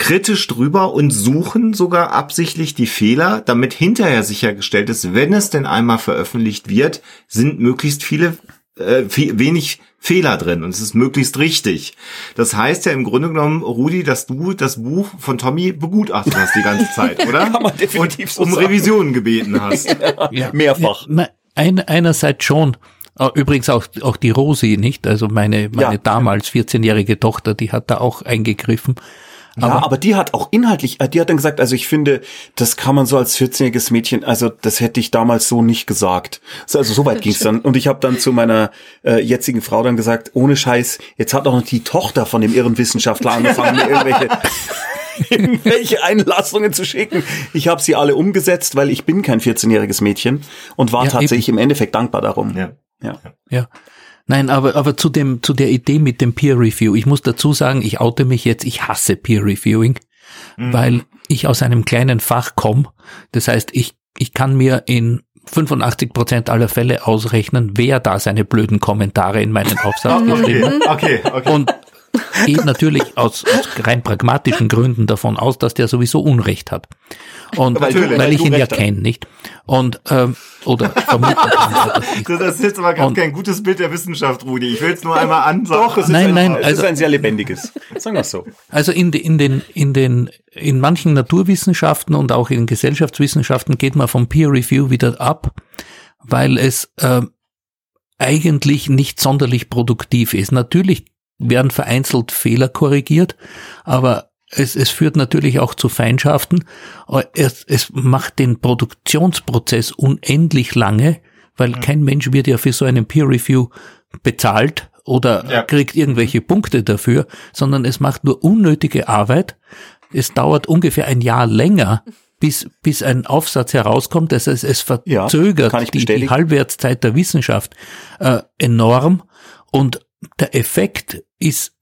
kritisch drüber und suchen sogar absichtlich die Fehler, damit hinterher sichergestellt ist, wenn es denn einmal veröffentlicht wird, sind möglichst viele äh, viel, wenig Fehler drin und es ist möglichst richtig. Das heißt ja im Grunde genommen, Rudi, dass du das Buch von Tommy begutachtet hast die ganze Zeit, oder? Kann man definitiv und so um sagen. Revisionen gebeten hast. Ja. Mehrfach. Na, ein, einerseits schon. Äh, Übrigens auch, auch die Rosi, nicht? Also meine, meine Ja. damals 14-jährige Tochter, die hat da auch eingegriffen. Ja, aber die hat auch inhaltlich, äh, die hat dann gesagt, also ich finde, das kann man so als 14-jähriges Mädchen, also das hätte ich damals so nicht gesagt. So, Also so weit ging es dann. Und ich habe dann zu meiner äh, jetzigen Frau dann gesagt, ohne Scheiß, jetzt hat auch noch die Tochter von dem irren Wissenschaftler angefangen, mir irgendwelche, irgendwelche Einlassungen zu schicken. Ich habe sie alle umgesetzt, weil ich bin kein 14-jähriges Mädchen und war Ja, tatsächlich im Endeffekt dankbar darum. Ja. Ja. Ja. Nein, aber, aber zu dem, zu der Idee mit dem Peer Review. Ich muss dazu sagen, ich oute mich jetzt, ich hasse Peer Reviewing, weil ich aus einem kleinen Fach komme. Das heißt, ich, ich kann mir in 85 Prozent aller Fälle ausrechnen, wer da seine blöden Kommentare in meinen Aufsatz geschrieben hat. Okay, okay, okay. Und geht natürlich aus, aus rein pragmatischen Gründen davon aus, dass der sowieso Unrecht hat. Und Weil weil, du- weil ich ihn ja kenne, nicht? Und ähm, oder ich- Das ist jetzt aber gerade Und- kein gutes Bild der Wissenschaft, Rudi. Ich will es nur einmal ansagen. Doch, es ist, Nein, ein, nein, es also- ist ein sehr lebendiges. Sagen wir es so. Also in, in den, in den, in manchen Naturwissenschaften und auch in Gesellschaftswissenschaften geht man vom Peer Review wieder ab, weil es äh, eigentlich nicht sonderlich produktiv ist. Natürlich werden vereinzelt Fehler korrigiert, aber es, es führt natürlich auch zu Feindschaften. Es, es macht den Produktionsprozess unendlich lange, weil kein Mensch wird ja für so einen Peer Review bezahlt oder Ja. kriegt irgendwelche Punkte dafür, sondern es macht nur unnötige Arbeit. Es dauert ungefähr ein Jahr länger, bis, bis ein Aufsatz herauskommt. Das heißt, es Ja, verzögert ich die, die. Halbwertszeit der Wissenschaft äh, enorm und der Effekt ist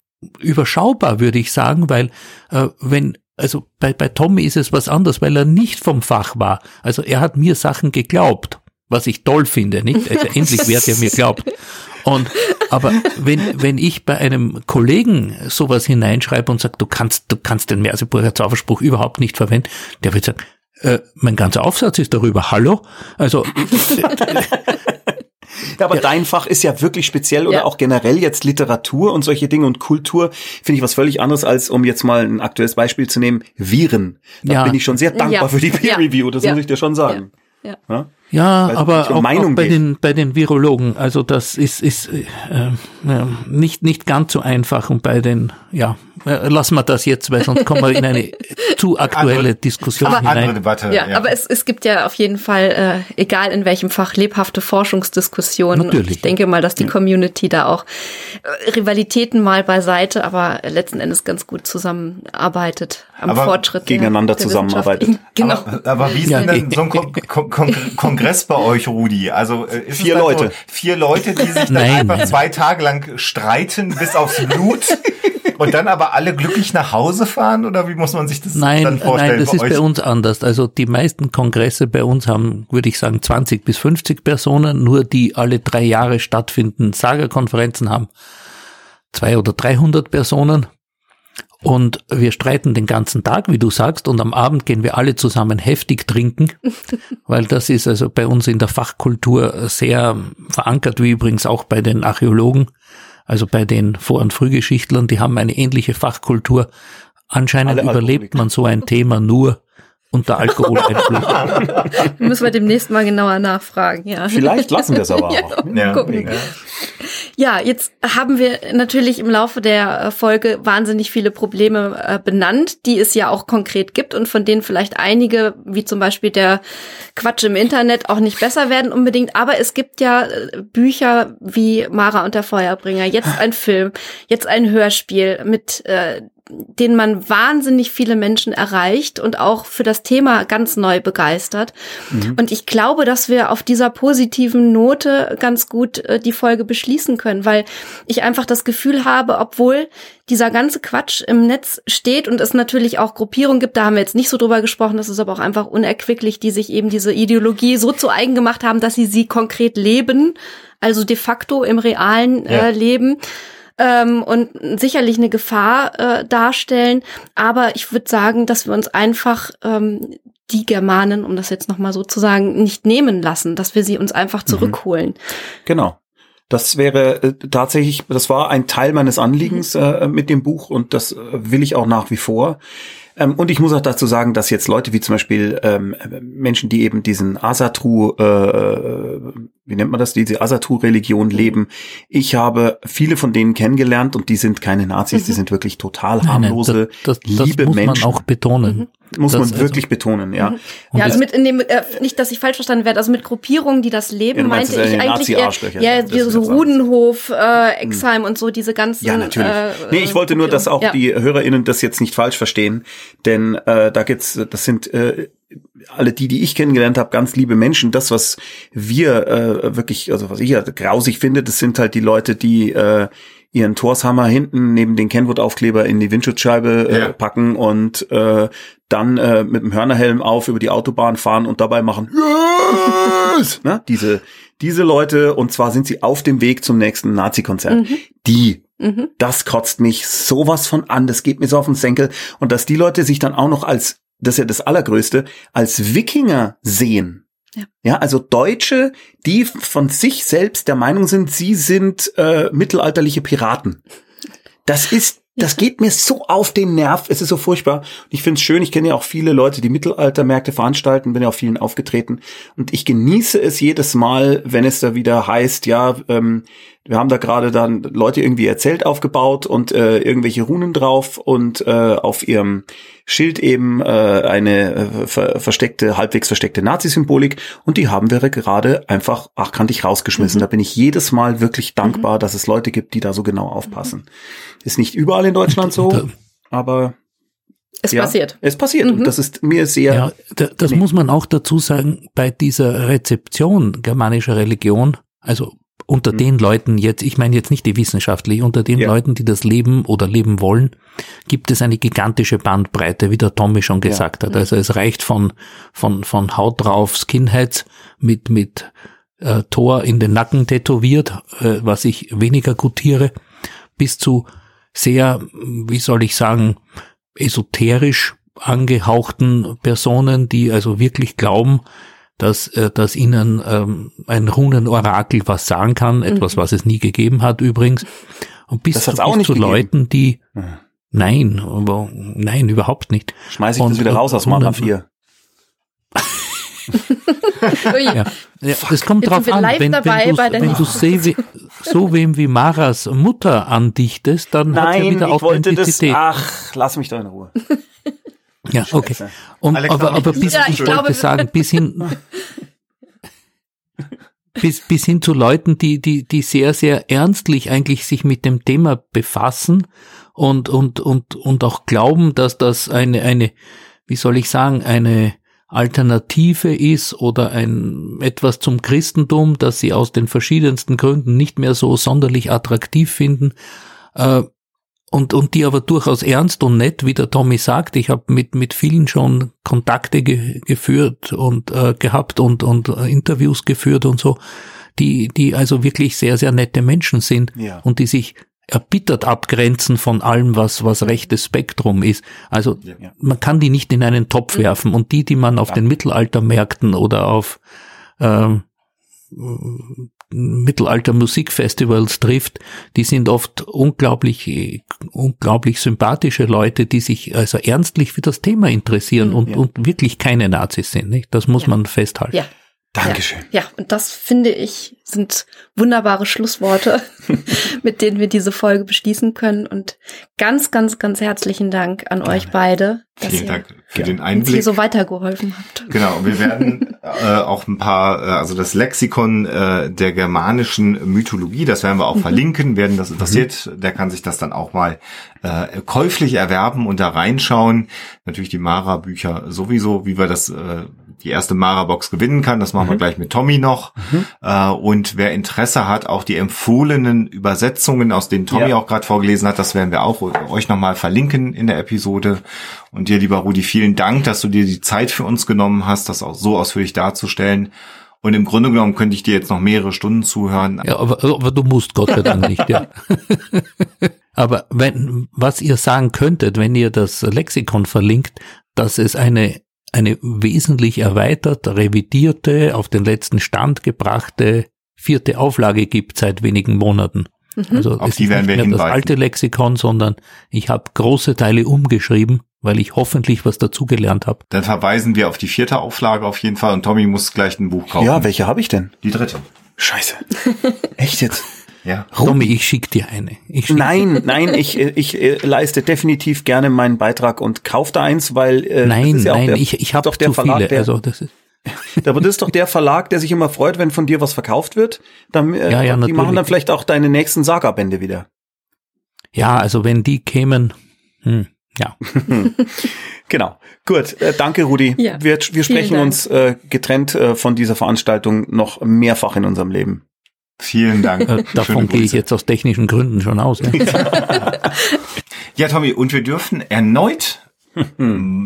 überschaubar, würde ich sagen, weil äh, wenn also bei, bei Tommy ist es was anderes, weil er nicht vom Fach war. Also er hat mir Sachen geglaubt, was ich toll finde, nicht? Also endlich wer der mir glaubt. Und aber wenn wenn ich bei einem Kollegen sowas hineinschreibe und sage, du kannst du kannst den Merseburger Zauberspruch überhaupt nicht verwenden, der wird sagen, äh, mein ganzer Aufsatz ist darüber. Hallo? Also Ja, aber dein Fach ist ja wirklich speziell oder Ja. auch generell jetzt Literatur und solche Dinge und Kultur finde ich was völlig anderes als, um jetzt mal ein aktuelles Beispiel zu nehmen, Viren. Da Ja. bin ich schon sehr dankbar Ja. für die Peer. Review, das Ja. muss ich dir schon sagen. Ja. Ja? Aber um auch, Meinung auch bei geht. den bei den Virologen, also das ist ist äh, äh, nicht nicht ganz so einfach und bei den ja lassen wir das jetzt, weil sonst kommen wir in eine zu aktuelle Andere- Diskussion andere hinein. Debatte. Ja, aber es, es gibt ja auf jeden Fall, äh, egal in welchem Fach, lebhafte Forschungsdiskussionen. Natürlich. Und ich denke mal, dass die Community da auch äh, Rivalitäten mal beiseite, aber letzten Endes ganz gut zusammenarbeitet am Aber Fortschritt. der- gegeneinander der zusammenarbeitet. Genau. Aber, aber wie ist Ja, denn so ein Kon Kon Kon Kongress bei euch, Rudi? Also äh, Vier Leute. So, vier Leute, die sich dann Nein, einfach zwei Tage lang streiten bis aufs Blut und dann aber alle glücklich nach Hause fahren? Oder wie muss man sich das Nein, dann vorstellen? nein, das ist euch? bei uns anders. Also die meisten Kongresse bei uns haben, würde ich sagen, 20 bis 50 Personen, nur die alle drei Jahre stattfinden. Sagerkonferenzen haben zwei oder 300 Personen. Und wir streiten den ganzen Tag, wie du sagst, und am Abend gehen wir alle zusammen heftig trinken, weil das ist also bei uns in der Fachkultur sehr verankert, wie übrigens auch bei den Archäologen, also bei den Vor- und Frühgeschichtlern, die haben eine ähnliche Fachkultur. Anscheinend Alle überlebt man so ein Thema nur unter Alkoholeinfluss. Müssen wir demnächst mal genauer nachfragen, ja. Vielleicht lassen wir es aber auch. Ja, gucken. ja. Ja, jetzt haben wir natürlich im Laufe der äh, Folge wahnsinnig viele Probleme äh, benannt, die es ja auch konkret gibt und von denen vielleicht einige, wie zum Beispiel der Quatsch im Internet, auch nicht besser werden unbedingt. Aber es gibt ja äh, Bücher wie Mara und der Feuerbringer, jetzt ein Film, jetzt ein Hörspiel mit äh, den man wahnsinnig viele Menschen erreicht und auch für das Thema ganz neu begeistert. Mhm. Und ich glaube, dass wir auf dieser positiven Note ganz gut äh, die Folge beschließen können, weil ich einfach das Gefühl habe, obwohl dieser ganze Quatsch im Netz steht und es natürlich auch Gruppierungen gibt, da haben wir jetzt nicht so drüber gesprochen, das ist aber auch einfach unerquicklich, die sich eben diese Ideologie so zu eigen gemacht haben, dass sie sie konkret leben, also de facto im realen äh, ja. Leben ähm, und sicherlich eine Gefahr äh, darstellen. Aber ich würde sagen, dass wir uns einfach ähm, die Germanen, um das jetzt nochmal so zu sagen, nicht nehmen lassen, dass wir sie uns einfach mhm. zurückholen. Genau. Das wäre äh, tatsächlich, das war ein Teil meines Anliegens mhm. äh, mit dem Buch und das äh, will ich auch nach wie vor. Ähm, und ich muss auch dazu sagen, dass jetzt Leute wie zum Beispiel ähm, Menschen, die eben diesen Asatru, äh, äh, wie nennt man das, diese Asatru-Religion leben, ich habe viele von denen kennengelernt und die sind keine Nazis, mhm. die sind wirklich total harmlose, nein, nein, das, das, liebe das muss Menschen. man auch betonen. Mhm. Muss das, man also wirklich also, betonen, ja. Mhm. Ja, also mit in dem, äh, nicht, dass ich falsch verstanden werde, also mit Gruppierungen, die das leben, ja, meinte ich eigentlich eher, ja, ja so Rudenhof, äh, Exheim und so, diese ganzen. Ja, natürlich. Äh, nee, ich wollte nur, dass auch ja. die HörerInnen das jetzt nicht falsch verstehen, denn äh, da geht's, das sind äh, alle die, die ich kennengelernt habe, ganz liebe Menschen. Das, was wir äh, wirklich, also was ich ja grausig finde, das sind halt die Leute, die äh, ihren Torshammer hinten neben den Kenwood-Aufkleber in die Windschutzscheibe äh, ja. packen und äh, dann äh, mit dem Hörnerhelm auf über die Autobahn fahren und dabei machen yes! ne? diese diese Leute und zwar sind sie auf dem Weg zum nächsten Nazi-Konzert. Mhm. Die mhm. Das kotzt mich sowas von an, das geht mir so auf den Senkel. Und dass die Leute sich dann auch noch als, das ist ja das Allergrößte, als Wikinger sehen. Ja. ja, also Deutsche, die von sich selbst der Meinung sind, sie sind äh, mittelalterliche Piraten. Das ist, das geht mir so auf den Nerv. Es ist so furchtbar. Und ich finde es schön. Ich kenne ja auch viele Leute, die Mittelaltermärkte veranstalten, bin ja auf vielen aufgetreten. Und ich genieße es jedes Mal, wenn es da wieder heißt, ja, ähm, wir haben da gerade dann Leute irgendwie ihr Zelt aufgebaut und äh, irgendwelche Runen drauf und äh, auf ihrem Schild eben äh, eine äh, ver versteckte, halbwegs versteckte Nazi-Symbolik und die haben wir gerade einfach achkantig rausgeschmissen. Mhm. Da bin ich jedes Mal wirklich dankbar, mhm. dass es Leute gibt, die da so genau aufpassen. Ist nicht überall in Deutschland so, aber es ja, passiert. Es passiert. Mhm. Und das ist mir sehr. Ja, das nee. muss man auch dazu sagen, bei dieser Rezeption germanischer Religion, also unter mhm. den Leuten jetzt, ich meine jetzt nicht die wissenschaftlich, unter den ja. Leuten, die das leben oder leben wollen, gibt es eine gigantische Bandbreite, wie der Tommy schon gesagt ja. hat. Also es reicht von, von, von Haut drauf, Skinheads mit, mit äh, Tor in den Nacken tätowiert, äh, was ich weniger gutiere, bis zu sehr, wie soll ich sagen, esoterisch angehauchten Personen, die also wirklich glauben, dass, äh, dass ihnen ähm, ein Runenorakel was sagen kann, etwas, mhm. was es nie gegeben hat übrigens. Und bis, das auch bis zu gegeben. Leuten, die mhm. Nein, aber nein, überhaupt nicht. Schmeiß ich und, das wieder raus aus Mana 4. ja. ja, das kommt Jetzt drauf an, wenn, wenn du, wenn du so wem wie Maras Mutter andichtest, dann Nein, hat er wieder Authentizität. Das, ach, lass mich doch in Ruhe. Ja, okay. Um, aber, aber bis, ja, ich, ich wollte sagen, bis hin, bis, bis hin zu Leuten, die, die, die sehr, sehr ernstlich eigentlich sich mit dem Thema befassen und, und, und, und auch glauben, dass das eine, eine, wie soll ich sagen, eine Alternative ist oder ein, etwas zum Christentum, das sie aus den verschiedensten Gründen nicht mehr so sonderlich attraktiv finden, äh, und, und die aber durchaus ernst und nett, wie der Tommy sagt. Ich habe mit, mit vielen schon Kontakte ge geführt und äh, gehabt und, und äh, Interviews geführt und so, die, die also wirklich sehr, sehr nette Menschen sind ja. und die sich erbittert abgrenzen von allem, was, was rechtes Spektrum ist. Also ja. man kann die nicht in einen Topf werfen und die, die man auf ja. den Mittelaltermärkten oder auf ähm, Mittelalter-Musikfestivals trifft, die sind oft unglaublich, unglaublich sympathische Leute, die sich also ernstlich für das Thema interessieren mhm, und, ja. und wirklich keine Nazis sind. Nicht? Das muss ja. man festhalten. Dankeschön. Ja, ja, und das finde ich sind wunderbare Schlussworte, mit denen wir diese Folge beschließen können. Und ganz, ganz, ganz herzlichen Dank an Gerne. euch beide, dass Vielen ihr Dank für den uns hier Einblick. so weitergeholfen habt. Genau, wir werden äh, auch ein paar, äh, also das Lexikon äh, der germanischen Mythologie, das werden wir auch verlinken. Werden das interessiert, der kann sich das dann auch mal äh, käuflich erwerben und da reinschauen. Natürlich die Mara-Bücher sowieso, wie wir das äh, die erste Mara-Box gewinnen kann. Das machen wir gleich mit Tommy noch. Äh, und wer Interesse hat, auch die empfohlenen Übersetzungen, aus denen Tommy Ja. auch gerade vorgelesen hat, das werden wir auch euch nochmal verlinken in der Episode. Und dir, lieber Rudi, vielen Dank, dass du dir die Zeit für uns genommen hast, das auch so ausführlich darzustellen. Und im Grunde genommen könnte ich dir jetzt noch mehrere Stunden zuhören. Ja, aber, aber du musst Gott sei Dank nicht, ja. aber wenn, was ihr sagen könntet, wenn ihr das Lexikon verlinkt, dass es eine, eine wesentlich erweitert, revidierte, auf den letzten Stand gebrachte vierte Auflage gibt seit wenigen Monaten. Also Auf es die ist werden nicht wir mehr das hinweisen. alte Lexikon, sondern ich habe große Teile umgeschrieben, weil ich hoffentlich was dazugelernt habe. Dann verweisen wir auf die vierte Auflage auf jeden Fall und Tommy muss gleich ein Buch kaufen. Ja, welche habe ich denn? die dritte. Scheiße. Echt jetzt? Ja. Tommy, ich schick dir eine. Ich schick Nein, nein, ich, ich äh, leiste definitiv gerne meinen Beitrag und kauf da eins, weil äh, das Nein, ist ja auch nein, der, ich, ich ist habe doch der zu Verlag, viele. Der, Also das ist, aber das ist doch der Verlag, der sich immer freut, wenn von dir was verkauft wird. Dann, äh, Ja, ja, die natürlich. machen dann vielleicht auch deine nächsten Saga-Bände wieder. ja, also wenn die kämen, hm, ja. Genau. Gut, äh, danke Rudi. Ja, wir, wir sprechen uns äh, getrennt äh, von dieser Veranstaltung noch mehrfach in unserem Leben. Vielen Dank. Äh, davon gehe ich jetzt aus technischen Gründen schon aus. Ja. Ja, Tommy, und wir dürfen erneut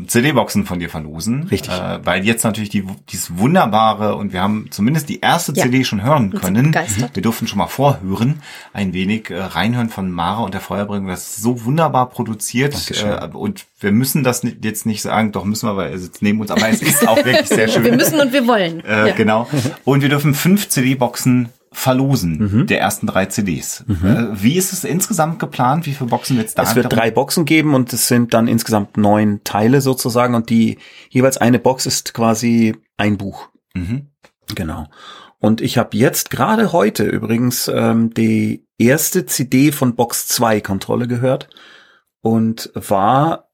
CD-Boxen von dir verlosen. Richtig. Äh, weil jetzt natürlich die, dieses wunderbare, und wir haben zumindest die erste Ja. CD schon hören können. Wir durften schon mal vorhören, ein wenig äh, reinhören von Mara und der Feuerbringung. Das ist so wunderbar produziert. Dankeschön. Äh, und wir müssen das jetzt nicht sagen, doch müssen wir, weil er sitzt neben uns, aber es ist auch wirklich sehr schön. Wir müssen und wir wollen. Äh, ja. Genau. Und wir dürfen fünf CD-Boxen verlosen, Mhm. der ersten drei CDs. Äh, wie ist es insgesamt geplant? Wie viele Boxen wird es da Es wird drei Boxen geben und es sind dann insgesamt neun Teile sozusagen und die jeweils eine Box ist quasi ein Buch. Mhm. Genau. Und ich habe jetzt gerade heute übrigens ähm, die erste CD von Box 2 Kontrolle gehört und war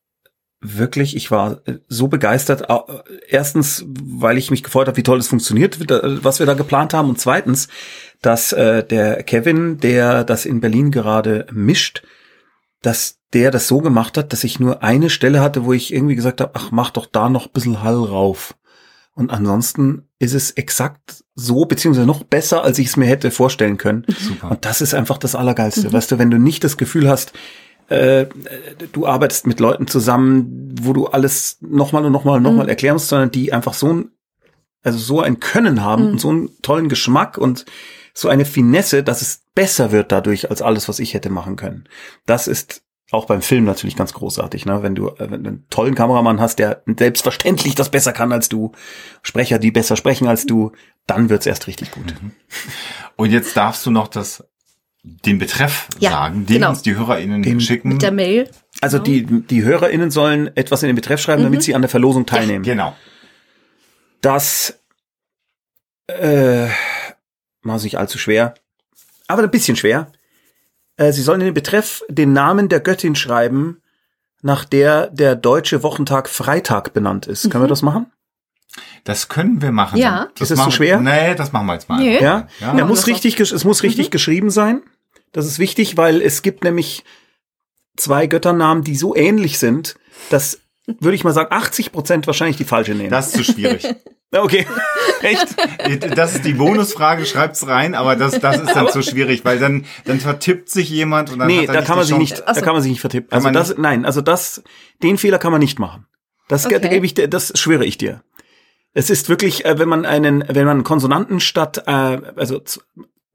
wirklich, ich war äh, so begeistert. Äh, Erstens, weil ich mich gefreut habe, wie toll es funktioniert, da- was wir da geplant haben. Und zweitens, dass äh, der Kevin, der das in Berlin gerade mischt, dass der das so gemacht hat, dass ich nur eine Stelle hatte, wo ich irgendwie gesagt habe, ach, mach doch da noch ein bisschen Hall rauf. Und ansonsten ist es exakt so, beziehungsweise noch besser, als ich es mir hätte vorstellen können. Super. Und das ist einfach das Allergeilste. Weißt du, wenn du nicht das Gefühl hast, äh, du arbeitest mit Leuten zusammen, wo du alles nochmal und nochmal und nochmal Mhm. erklären musst, sondern die einfach so ein, also so ein Können haben Mhm. und so einen tollen Geschmack und so eine Finesse, dass es besser wird dadurch als alles, was ich hätte machen können. Das ist auch beim Film natürlich ganz großartig, ne? Wenn du, äh, wenn du einen tollen Kameramann hast, der selbstverständlich das besser kann als du, Sprecher, die besser sprechen als du, dann wird's erst richtig gut. Und jetzt darfst du noch das, den Betreff Ja, sagen, den genau. uns die HörerInnen Den- schicken. Mit der Mail. Also die, die HörerInnen sollen etwas in den Betreff schreiben, damit sie an der Verlosung teilnehmen. genau. Das äh, war nicht allzu schwer, aber ein bisschen schwer. Äh, sie sollen in den Betreff den Namen der Göttin schreiben, nach der der deutsche Wochentag Freitag benannt ist. Können wir das machen? Das können wir machen. Ja. Das Ist es zu machen, schwer? Nee, das machen wir jetzt mal. Nee. Ja, Ja. er muss das Mhm. richtig, es muss richtig geschrieben sein. Das ist wichtig, weil es gibt nämlich zwei Götternamen, die so ähnlich sind, dass würde ich mal sagen, 80 Prozent wahrscheinlich die falsche nehmen. Das ist zu schwierig. okay, echt? Das ist die Bonusfrage, schreibt's rein, aber das, das ist dann zu schwierig, weil dann, dann vertippt sich jemand und dann Nee, hat er da nicht kann man sich nicht, Ach da kann man sich nicht vertippen. Also das, nicht? nein, also das, den Fehler kann man nicht machen. Das Okay. gebe ich dir, das schwöre ich dir. Es ist wirklich, äh, wenn man einen, wenn man Konsonanten statt, äh, also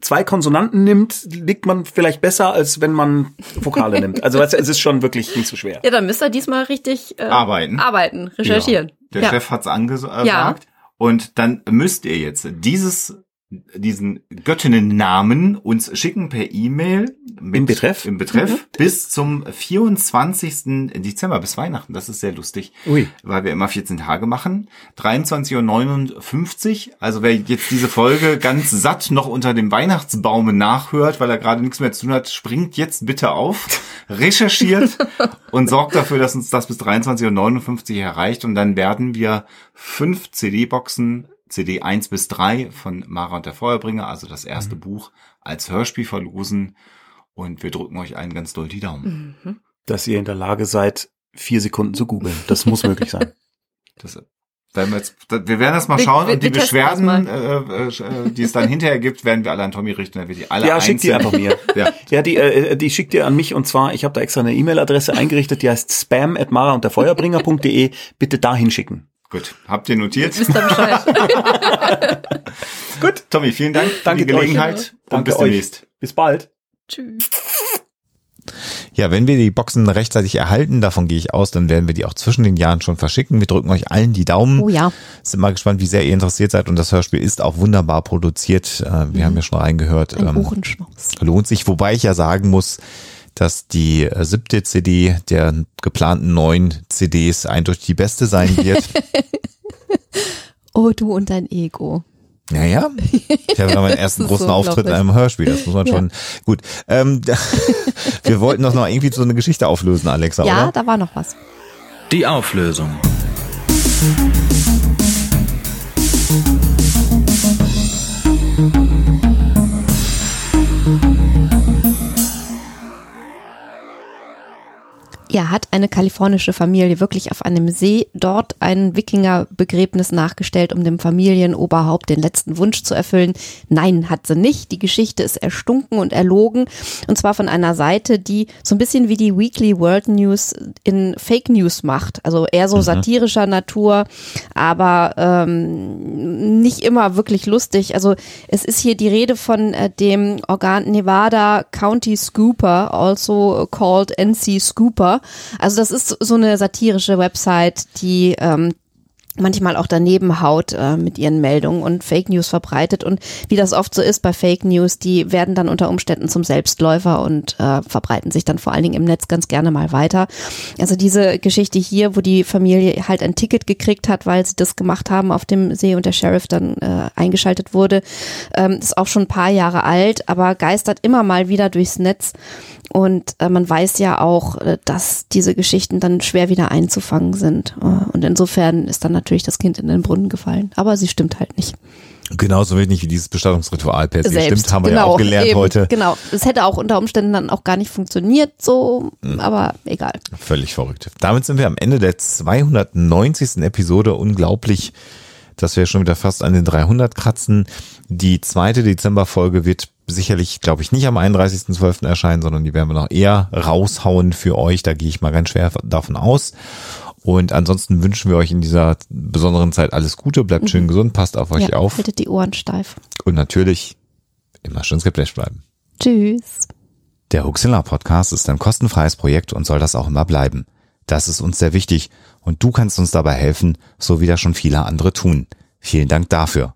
zwei Konsonanten nimmt, liegt man vielleicht besser, als wenn man Vokale nimmt. Also weißt du, es ist schon wirklich nicht so schwer. Ja, dann müsst ihr diesmal richtig äh, Arbeiten. arbeiten, recherchieren. Der Ja. Chef hat's angesagt. Ja. Und dann müsst ihr jetzt dieses diesen Göttinnennamen uns schicken per E-Mail mit- Im Betreff? im Betreff bis zum 24. Dezember bis Weihnachten. Das ist sehr lustig, Ui. weil wir immer 14 Tage machen. 23.59 Uhr. Also wer jetzt diese Folge ganz satt noch unter dem Weihnachtsbaume nachhört, weil er gerade nichts mehr zu tun hat, springt jetzt bitte auf, recherchiert und sorgt dafür, dass uns das bis 23.59 Uhr erreicht und dann werden wir fünf CD-Boxen CD 1 bis 3 von Mara und der Feuerbringer, also das erste Buch, als Hörspiel verlosen. Und wir drücken euch allen ganz doll die Daumen. Dass ihr in der Lage seid, vier Sekunden zu googeln. Das muss möglich sein. Das werden wir, jetzt, wir werden das mal Wir- schauen wir- und die wir testen das Beschwerden, äh, äh, die es dann hinterher gibt, werden wir alle an Tommy richten. Dann wird die alle ja, schickt die einfach mir. Ja. Ja, die, äh, die schickt ihr an mich und zwar, ich habe da extra eine E-Mail-Adresse eingerichtet, die heißt spam at mara und der Feuerbringer.de. Bitte dahin schicken. Gut, habt ihr notiert? Wisst ihr Bescheid? Gut, Tommy, vielen Dank für Danke die Gelegenheit euch. und Danke bis euch. demnächst. Bis bald. Tschüss. Ja, wenn wir die Boxen rechtzeitig erhalten, davon gehe ich aus, dann werden wir die auch zwischen den Jahren schon verschicken. Wir drücken euch allen die Daumen. Oh ja. Sind mal gespannt, wie sehr ihr interessiert seid und das Hörspiel ist auch wunderbar produziert. Äh, Wir haben ja schon reingehört. Ein Ähm, lohnt sich, wobei ich ja sagen muss, dass die äh, siebte CD der geplanten neun CDs eindeutig die beste sein wird. Oh, du und dein Ego. Naja, ich habe da meinen ersten großen so Auftritt in einem Hörspiel, das muss man Ja. schon. Gut, ähm, wir wollten doch noch irgendwie so eine Geschichte auflösen, Alexa, Ja, oder? da war noch was. Die Auflösung. Ja, hat eine kalifornische Familie wirklich auf einem See dort ein Wikingerbegräbnis nachgestellt, um dem Familienoberhaupt den letzten Wunsch zu erfüllen? Nein, hat sie nicht. Die Geschichte ist erstunken und erlogen. Und zwar von einer Seite, die so ein bisschen wie die Weekly World News in Fake News macht. Also eher so satirischer Natur, aber ähm, nicht immer wirklich lustig. Also es ist hier die Rede von äh, dem Organ Nevada County Scooper, also called NC Scooper. Also das ist so eine satirische Website, die ähm, manchmal auch daneben haut äh, mit ihren Meldungen und Fake News verbreitet. Und wie das oft so ist bei Fake News, die werden dann unter Umständen zum Selbstläufer und äh, verbreiten sich dann vor allen Dingen im Netz ganz gerne mal weiter. Also diese Geschichte hier, wo die Familie halt ein Ticket gekriegt hat, weil sie das gemacht haben auf dem See und der Sheriff dann äh, eingeschaltet wurde, ähm, ist auch schon ein paar Jahre alt, aber geistert immer mal wieder durchs Netz. Und äh, man weiß ja auch, äh, dass diese Geschichten dann schwer wieder einzufangen sind. Äh, und insofern ist dann natürlich das Kind in den Brunnen gefallen. Aber sie stimmt halt nicht. Genauso wenig wie dieses Bestattungsritual per se Selbst. stimmt, haben wir ja auch gelernt eben, heute. Genau. Es hätte auch unter Umständen dann auch gar nicht funktioniert, so, Hm. aber egal. Völlig verrückt. Damit sind wir am Ende der 290. Episode. Unglaublich, dass wir schon wieder fast an den 300 kratzen. Die zweite Dezemberfolge wird sicherlich, glaube ich, nicht am 31.12. erscheinen, sondern die werden wir noch eher raushauen für euch. Da gehe ich mal ganz schwer davon aus. Und ansonsten wünschen wir euch in dieser besonderen Zeit alles Gute. Bleibt schön gesund, passt auf euch ja, auf. Haltet die Ohren steif. Und natürlich immer schön skeptisch bleiben. Tschüss. Der Huxilla Podcast ist ein kostenfreies Projekt und soll das auch immer bleiben. Das ist uns sehr wichtig und du kannst uns dabei helfen, so wie das schon viele andere tun. Vielen Dank dafür.